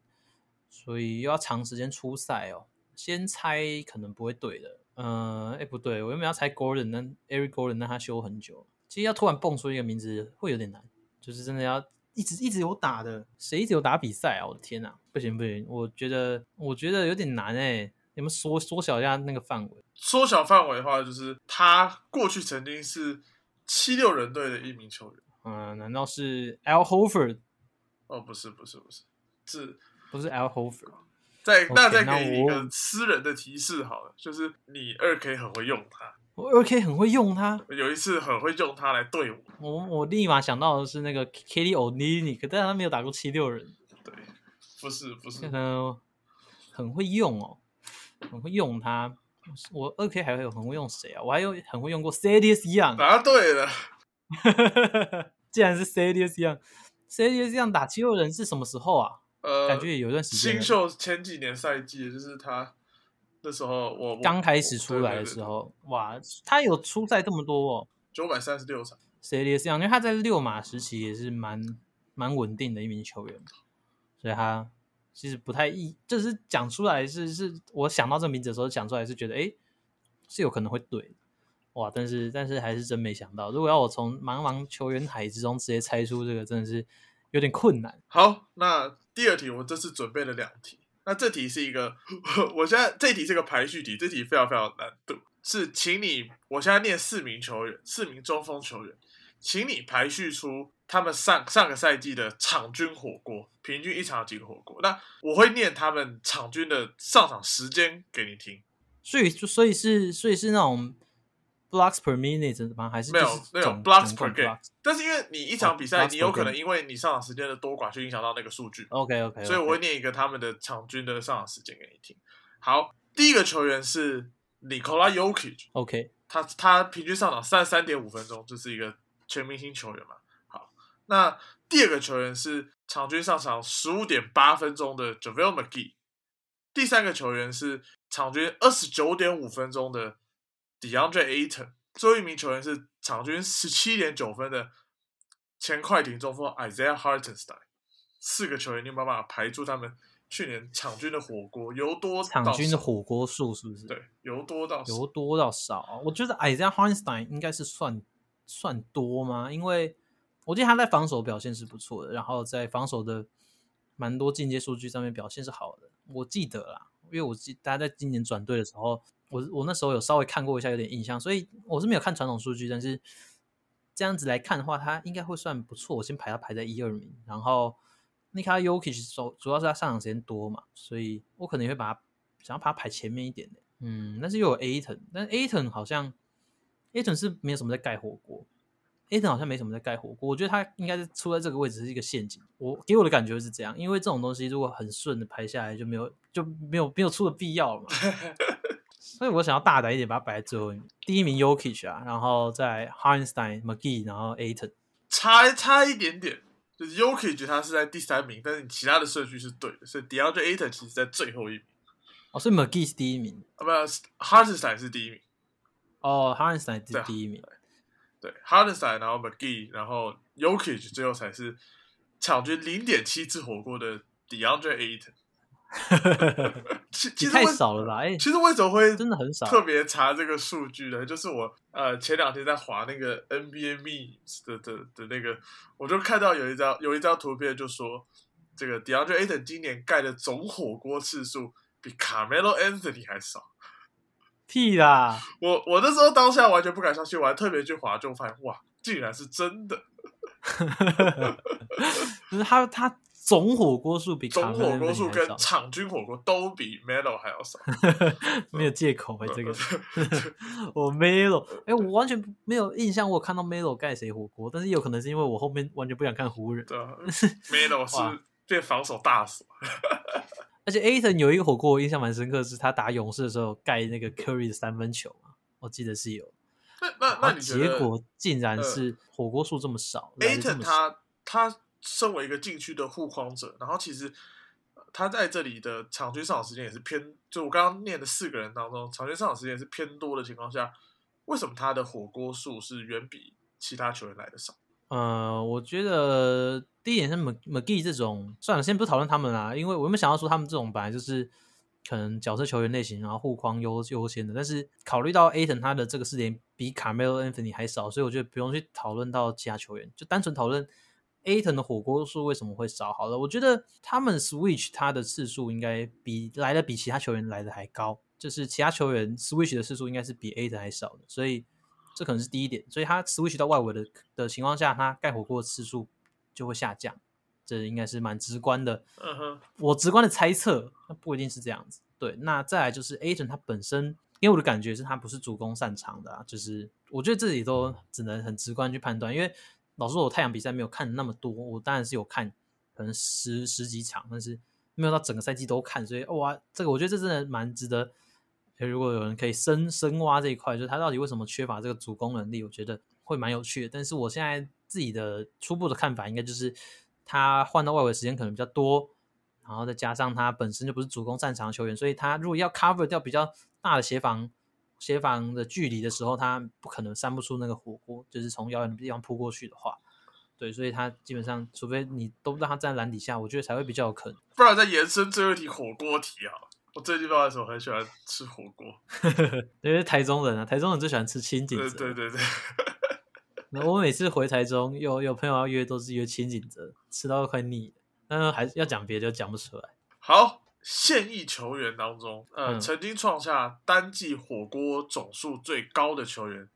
所以又要长时间出赛哦。先猜可能不会对的，呃，哎不对，我原本要猜 Gordon，但 Eric Gordon 让他休很久，其实要突然蹦出一个名字会有点难，就是真的要一直一直有打的，谁一直有打比赛啊？我的天哪，不行不行，我觉得我觉得有点难哎、你们缩缩小一下那个范围？缩小范围的话，就是他过去曾经是七六人队的一名球员。嗯、难道是 Al Horford？哦，不是不是不是，是不是 Al Horford？再 OK，那再那我给你一个私人的提示好了，就是你二 K 很会用它，我二 K 很会用它，有一次很会用它来对我。我我立马想到的是那个 Kelly Olynyk，可但他没有打过七六人，对，不是不是很会用哦，很会用它。我二 K 还会有很会用谁啊？我还有很会用过 Thaddeus Young，答对了。既然是 Thaddeus Young，Thaddeus Young 打七六人是什么时候啊？呃，感觉有一段时间新秀前几年赛季，就是他那时候我刚开始出来的时，候，哇，他有出赛这么多哦。九百三十六场，Thaddeus Young，因为他在六马时期也是蛮蛮稳定的一名球员，所以他其实不太易，就是讲出来是是我想到这个名字的时候讲出来是觉得，哎，是有可能会对的。哇！但是但是还是真没想到，如果要我从茫茫球员海之中直接猜出这个，真的是有点困难。好，那第二题我这次准备了两题，那这题是一个，我现在这题是个排序题，这题非常非常难度，是请你，我现在念四名球员，四名中锋球员，请你排序出他们上上个赛季的场均火锅，平均一场有几个火锅？那我会念他们场均的上场时间给你听。所以就所以是所以是那种 blocks per minute 吗？还是没有就是那种总 blocks per game，但是因为你一场比赛，你有可能因为你上场时间的多寡去影响到那个数据，OK OK，所以我会念一个他们的场均的上场时间给你听。好，第一个球员是 Nikola y o k i c OK，他他平均上场三十三点五分钟，这是一个全明星球员嘛。好，那第二个球员是场均上场十五点八分钟的 JaVale McGee，第三个球员是场均二十九点五分钟的 DeAndre Ayton，最后一名球员是场均十七点九分的前快艇中锋 Isaiah Hartenstein。四个球员，你有办法排出他们去年场均的火锅由多到场均的火锅数是不是？对由多到少由多到少，我觉得 Isaiah Hartenstein 应该是算算多吗？因为我记得他在防守表现是不错的，然后在防守的蛮多进阶数据上面表现是好的。我记得啦，因为我记大家在今年转队的时候，我我那时候有稍微看过一下，有点印象，所以我是没有看传统数据，但是这样子来看的话，他应该会算不错。我先排他排在一二名，然后 Niko Yuki 主主要是他上场时间多嘛，所以我可能会把他想要把他排前面一点的。嗯，但是又有 Aton，但 Aton 好像 Aton 是没有什么在盖火锅，Aton 好像没什么在盖火锅。我觉得他应该是出在这个位置是一个陷阱。我给我的感觉是这样，因为这种东西如果很顺的排下来，就没有就没有没有出的必要了嘛。所以我想要大胆一点，把它摆在最后一名。第一名 Yokich 啊，然后在 Hardenstein、McGee，然后 Aton。差差一点点，就是 Yokich 他是在第三名，但是你其他的顺序是对的，所以 DeAndre Ayton 其实在最后一名，哦，所以 McGee 是第一名，啊不 Hardenstein 是第一名，哦，Hardenstein 是对啊第一名。对 Hardenstein，然后 McGee，然后 Yokich 最后才是场均零点七次火锅的 DeAndre Ayton。其其实太少了吧？哎、其实为什么会真的很少。特别查这个数据呢？就是我呃前两天在划那个 NBA memes 的的的那个，我就看到有一张有一张图片，就说这个 DeAndre Ayton 今年盖的总火锅次数比 Carmelo Anthony 还少。屁啦！我我那时候当下完全不敢相信，我还特别去划，就发现哇，竟然是真的。就是他他总火锅数比总火锅数跟场均火锅都比 Melo 还要少。没有借口哎、这个。我 Melo，哎、我完全没有印象，我看到 Melo 盖谁火锅，但是有可能是因为我后面完全不想看湖人，对啊，Melo 是变防守大锁。而且 Aton 有一个火锅我印象蛮深刻，是他打勇士的时候盖那个 Curry 的三分球嘛，我记得是有，那那结果竟然呃。是火锅数这么少。Aton 他他身为一个禁区的护框者，然后其实他在这里的场均上场时间也是偏，就我刚刚念的四个人当中，场均上场时间是偏多的情况下，为什么他的火锅数是远比其他球员来的少？呃，我觉得第一点是 Mc McGee 这种，算了，先不讨论他们啦，因为我原本想要说他们这种本来就是可能角色球员类型，然后护框优优先的，但是考虑到 Aton 他的这个四点比 Carmelo Anthony 还少，所以我觉得不用去讨论到其他球员，就单纯讨论 Aton 的火锅数为什么会少。好了，我觉得他们 Switch 他的次数应该比来的比其他球员来的还高，就是其他球员 Switch 的次数应该是比 Aton 还少的，所以。这可能是第一点，所以他 switch 到外围的的情况下，他盖火锅的次数就会下降，这应该是蛮直观的。嗯哼，我直观的猜测，那不一定是这样子。对，那再来就是 Aton 他本身因为我的感觉是他不是主攻擅长的啊，就是我觉得这里都只能很直观去判断，因为老实说，我太阳比赛没有看那么多，我当然是有看可能十十几场，但是没有到整个赛季都看，所以哇，这个我觉得这真的蛮值得。如果有人可以深深挖这一块，就是他到底为什么缺乏这个主攻能力，我觉得会蛮有趣的。但是我现在自己的初步的看法，应该就是他换到外围时间可能比较多，然后再加上他本身就不是主攻擅长球员，所以他如果要 cover 掉比较大的协防协防的距离的时候，他不可能扇不出那个火锅，就是从遥远的地方扑过去的话，对，所以他基本上除非你都让他站篮底下，我觉得才会比较有可能。不然再延伸最后一题火锅题啊。我最近不知道为什么很喜欢吃火锅，因为台中人啊，台中人最喜欢吃清景对泽。对对对，那我每次回台中，有有朋友要约，都是约清景泽，吃到快腻了。但是还是要讲别的，就讲不出来。好，现役球员当中，呃，嗯曾经创下单季火锅总数最高的球员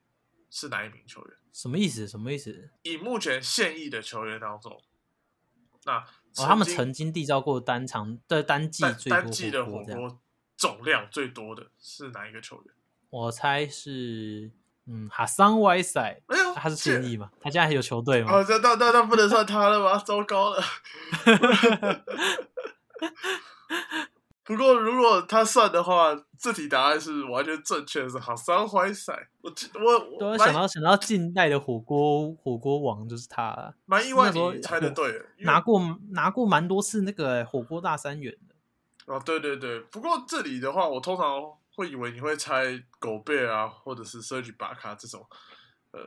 是哪一名球员？什么意思？什么意思？以目前现役的球员当中，那哦，他们曾经缔造过单场的单季单最多单季的火火锅，这样。锅总量最多的是哪一个球员？我猜是嗯哈桑歪塞，哎呦，他是现役嘛？他现在还有球队吗？哦，这那那那不能算他了吗？糟糕了。不过如果他算的话，这题答案是完全正确的，是好三怀塞。我记我我想到想到近代的火锅火锅王就是他啊，蛮意外你猜的对拿过拿过蛮多次那个欸火锅大三元的。啊，对对对。不过这里的话，我通常会以为你会猜狗贝啊，或者是 Serge 巴卡这种，呃，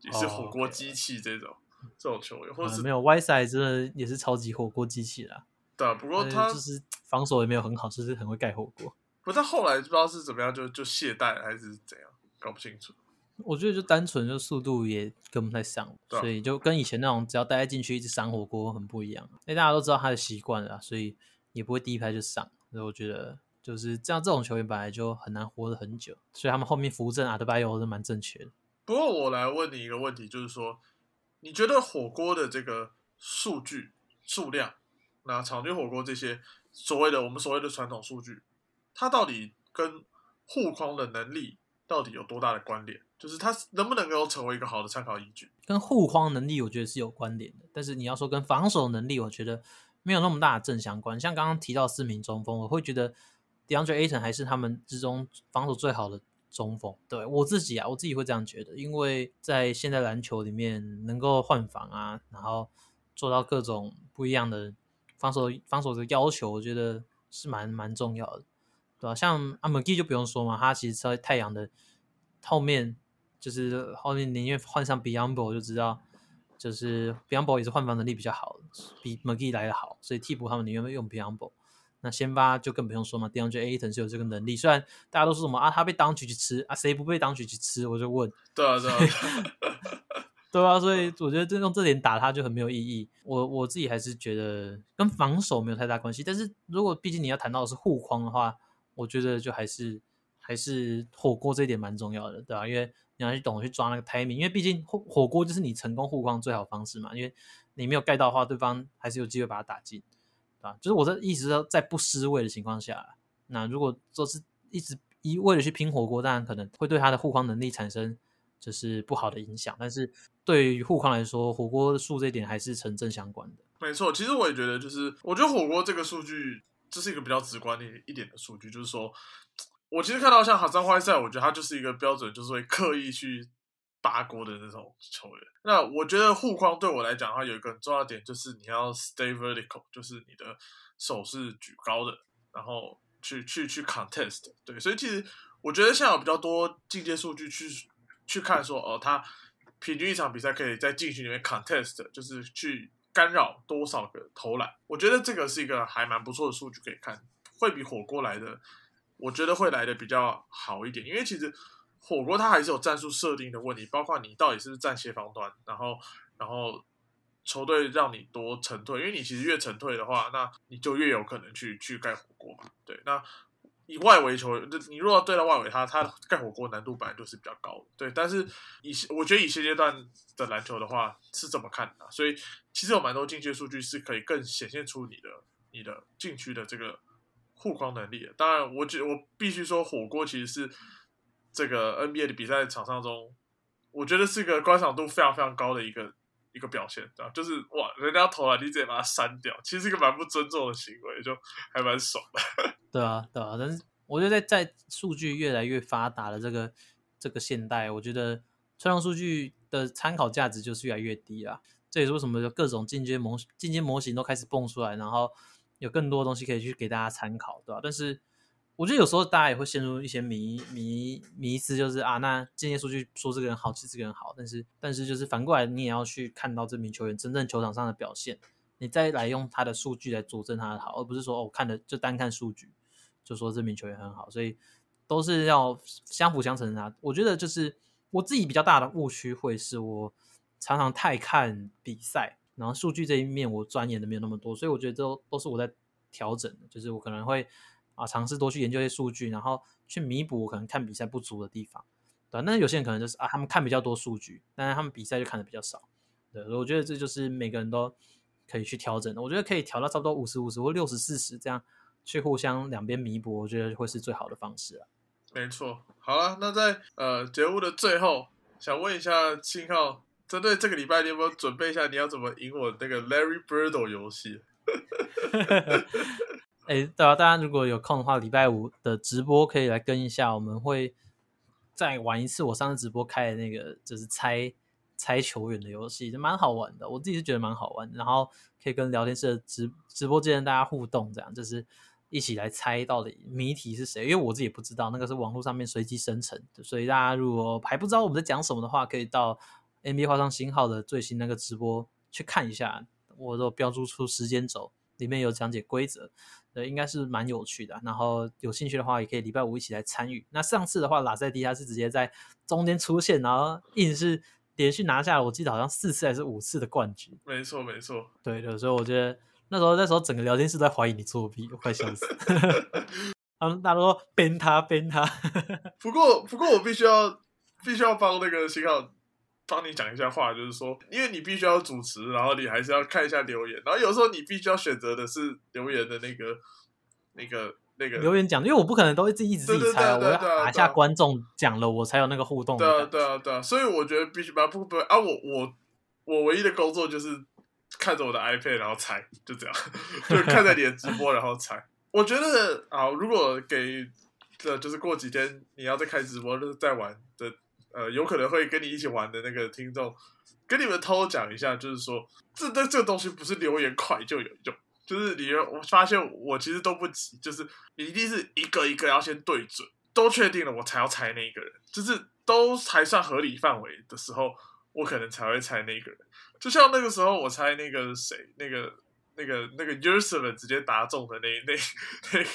也是哦火锅机器这种、这种球员，或者是、呃没有 Y 塞真的也是超级火锅机器啦，对啊。不过呃他就是防守也没有很好，就是很会盖火锅。不，他后来不知道是怎么样，就就懈怠了还是怎样，搞不清楚。我觉得就单纯就速度也跟不太上，所以就跟以前那种只要待在禁区一直闪火锅很不一样。因为大家都知道他的习惯了啊，所以也不会第一拍就上。所以我觉得就是这样，这种球员本来就很难活得很久，所以他们后面扶正阿德巴约是蛮正确的。不过我来问你一个问题，就是说，你觉得火锅的这个数据数量，那场均火锅这些所谓的我们所谓的传统数据，它到底跟护框的能力到底有多大的关联？就是它能不能够成为一个好的参考依据？跟护框能力我觉得是有关联的，但是你要说跟防守能力，我觉得没有那么大的正相关。像刚刚提到四名中锋，我会觉得 DeAndre Ayton 还是他们之中防守最好的中锋。对我自己啊，我自己会这样觉得，因为在现在篮球里面能够换防啊，然后做到各种不一样的防守防守的要求，我觉得是蛮蛮重要的，对吧、像阿姆基就不用说嘛，他其实在太阳的后面，就是后面宁愿换上 Beyond 就知道，就是 Beyond 也是换防能力比较好，比 McGee 来的好，所以替补他们宁愿用 Beyond。那先发就更不用说嘛，DeAndre Ayton 是有这个能力，虽然大家都说什么啊，他被当局去吃啊，谁不被当局去吃？我就问，对啊，对啊，对啊，所以我觉得这用这点打他就很没有意义。我我自己还是觉得跟防守没有太大关系，但是如果毕竟你要谈到的是护框的话，我觉得就还是还是火锅这一点蛮重要的，对吧、因为你要去懂得去抓那个 timing，因为毕竟火火锅就是你成功护框最好方式嘛，因为你没有盖到的话，对方还是有机会把它打进，对吧？就是我的意思是，在不失位的情况下，那如果说是一直一味的去拼火锅，当然可能会对他的护框能力产生就是不好的影响，但是对于护框来说，火锅数这一点还是成正相关的。没错。其实我也觉得，就是我觉得火锅这个数据，这是一个比较直观的一点的数据，就是说，我其实看到像哈桑怀赛，我觉得他就是一个标准，就是会刻意去拔锅的那种球员。那我觉得护框对我来讲，它有一个很重要的点，就是你要 stay vertical，就是你的手是举高的，然后去去去 contest。对，所以其实我觉得现在有比较多进阶数据去去看说，哦，他平均一场比赛可以在禁区里面 contest，就是去干扰多少个投篮。我觉得这个是一个还蛮不错的数据可以看，会比火锅来的，我觉得会来的比较好一点，因为其实火锅它还是有战术设定的问题，包括你到底是不是站协防端，然后然后球队让你多沉退，因为你其实越沉退的话，那你就越有可能去去盖火锅嘛。对，那以外围球员，你如果对到外围，他他盖火锅难度本来就是比较高的。对，但是以我觉得以现阶段的篮球的话是这么看的、所以其实有蛮多进阶数据是可以更显现出你的你的禁区的这个护框能力的。当然，我觉我必须说，火锅其实是这个 NBA 的比赛场上中，我觉得是个观赏度非常非常高的一个一个表现，对吧？就是哇，人家投篮你直接把它删掉，其实是一个蛮不尊重的行为，就还蛮爽的。对啊，对啊，但是我觉得在在数据越来越发达的这个这个现代，我觉得传统数据的参考价值就是越来越低了。这也是为什么有各种进阶模进阶模型都开始蹦出来，然后有更多东西可以去给大家参考，对吧、但是我觉得有时候大家也会陷入一些迷迷迷思，就是啊，那进阶数据说这个人好，其实这个人好，但是但是就是反过来，你也要去看到这名球员真正球场上的表现，你再来用他的数据来佐证他的好，而不是说哦看的就单看数据。就说这名球员很好，所以都是要相辅相成的。我觉得就是我自己比较大的误区会是我常常太看比赛，然后数据这一面我钻研的没有那么多，所以我觉得都都是我在调整，就是我可能会啊尝试多去研究一些数据，然后去弥补可能看比赛不足的地方。对，那有些人可能就是啊，他们看比较多数据，但是他们比赛就看的比较少。对，我觉得这就是每个人都可以去调整的。我觉得可以调到差不多五十五十或六十四十这样，去互相两边弥补，我觉得会是最好的方式啊。没错，好了，那在呃节目的最后，想问一下信号，针对这个礼拜，你有没有准备一下你要怎么赢我那个 Larry Bird 游戏？哎，对啊，大家如果有空的话，礼拜五的直播可以来跟一下，我们会。再玩一次，我上次直播开的那个就是猜猜球员的游戏，就蛮好玩的。我自己是觉得蛮好玩，然后可以跟聊天室的直直播间大家互动，这样就是一起来猜到底谜题是谁。因为我自己不知道，那个是网络上面随机生成的，所以大家如果还不知道我们在讲什么的话，可以到 NBA 画上星号的最新那个直播去看一下，我都标注出时间轴，里面有讲解规则。呃，应该是蛮有趣的。然后有兴趣的话，也可以礼拜五一起来参与。那上次的话，拉塞蒂他是直接在中间出现，然后硬是连续拿下了，我记得好像四次还是五次的冠军。没错，没错。对的，所以我觉得那时候那时候整个聊天室在怀疑你作弊，我快笑死。他们大家都编他编他。不过不过我必须要必须要帮那个新号。帮你讲一下话，就是说，因为你必须要主持，然后你还是要看一下留言，然后有时候你必须要选择的是留言的那个、那个、那个留言讲，因为我不可能都一直一直自己猜，我要打下观众讲了，我才有那个互动。对啊，对啊，对啊，所以我觉得必须把不不啊，我我我唯一的工作就是看着我的 iPad 然后猜，就这样，就看着你的直播然后猜。我觉得啊，如果给这就是过几天你要再开直播，就是再玩的。呃，有可能会跟你一起玩的那个听众，跟你们偷偷讲一下，就是说，这这这个东西不是留言快就有用，就是你我发现我其实都不急，就是一定是一个一个要先对准，都确定了我才要猜那一个人，就是都还算合理范围的时候，我可能才会猜那个人。就像那个时候我猜那个谁，那个那个那个 Ursula 直接答中的那那那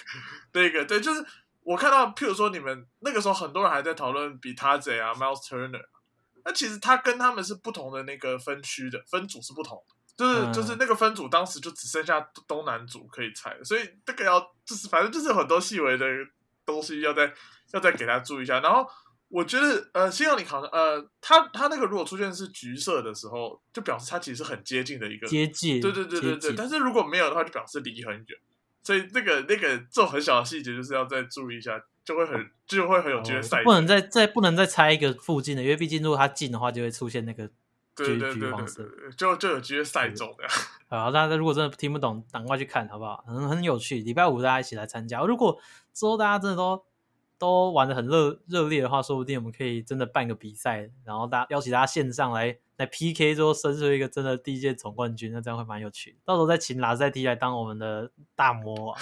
那个，对，就是。我看到，譬如说，你们那个时候很多人还在讨论比他贼啊，Miles Turner，那其实他跟他们是不同的那个分区的分组是不同，就是就是那个分组当时就只剩下东南组可以猜，所以这个要就是反正就是很多细微的东西要再要再给他注意一下。然后我觉得呃，希望你考呃，他他那个如果出现是橘色的时候，就表示他其实是很接近的一个接近，对对对对对，但是如果没有的话，就表示离很远。所以那个那个这种很小的细节，就是要再注意一下，就会很就会很有机会赛。不能再再不能再猜一个附近的，因为毕竟如果它近的话，就会出现那个橘橘黄色，就就有机会赛中的。好，大家如果真的听不懂，赶快去看好不好？很很有趣，礼拜五大家一起来参加。如果之后大家真的都都玩的很热热烈的话，说不定我们可以真的办个比赛，然后大邀请大家线上来。来 PK 之后生出一个真的第一届总冠军，那这样会蛮有趣。到时候再请拉塞蒂来当我们的大魔王。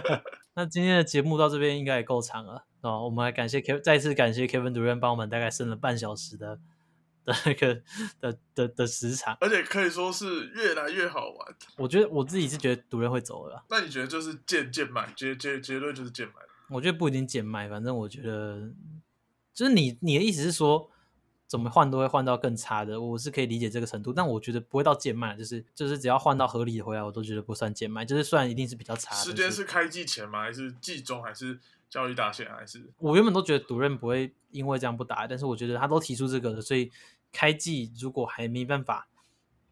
那今天的节目到这边应该也够长了哦。我们还感谢 K，再次感谢 Kevin 主任帮我们大概升了半小时的的那个的的的时长，而且可以说是越来越好玩。我觉得我自己是觉得主任会走了。那你觉得就是贱贱卖结结结论就是贱卖？我觉得不一定贱卖，反正我觉得就是你你的意思是说。怎么换都会换到更差的，我是可以理解这个程度，但我觉得不会到贱卖，就是就是只要换到合理的回来，我都觉得不算贱卖。就是虽然一定是比较差。时间是开季前吗？还是季中？还是交易大限？还是？我原本都觉得主任不会因为这样不打，但是我觉得他都提出这个了，所以开季如果还没办法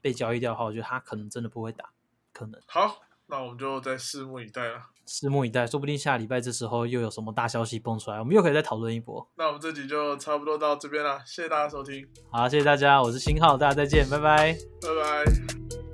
被交易掉的话，我觉得他可能真的不会打，可能。好。那我们就再拭目以待了。拭目以待，说不定下礼拜这时候又有什么大消息蹦出来，我们又可以再讨论一波。那我们这集就差不多到这边了，谢谢大家收听。好，谢谢大家，我是新浩，大家再见，拜拜，拜拜。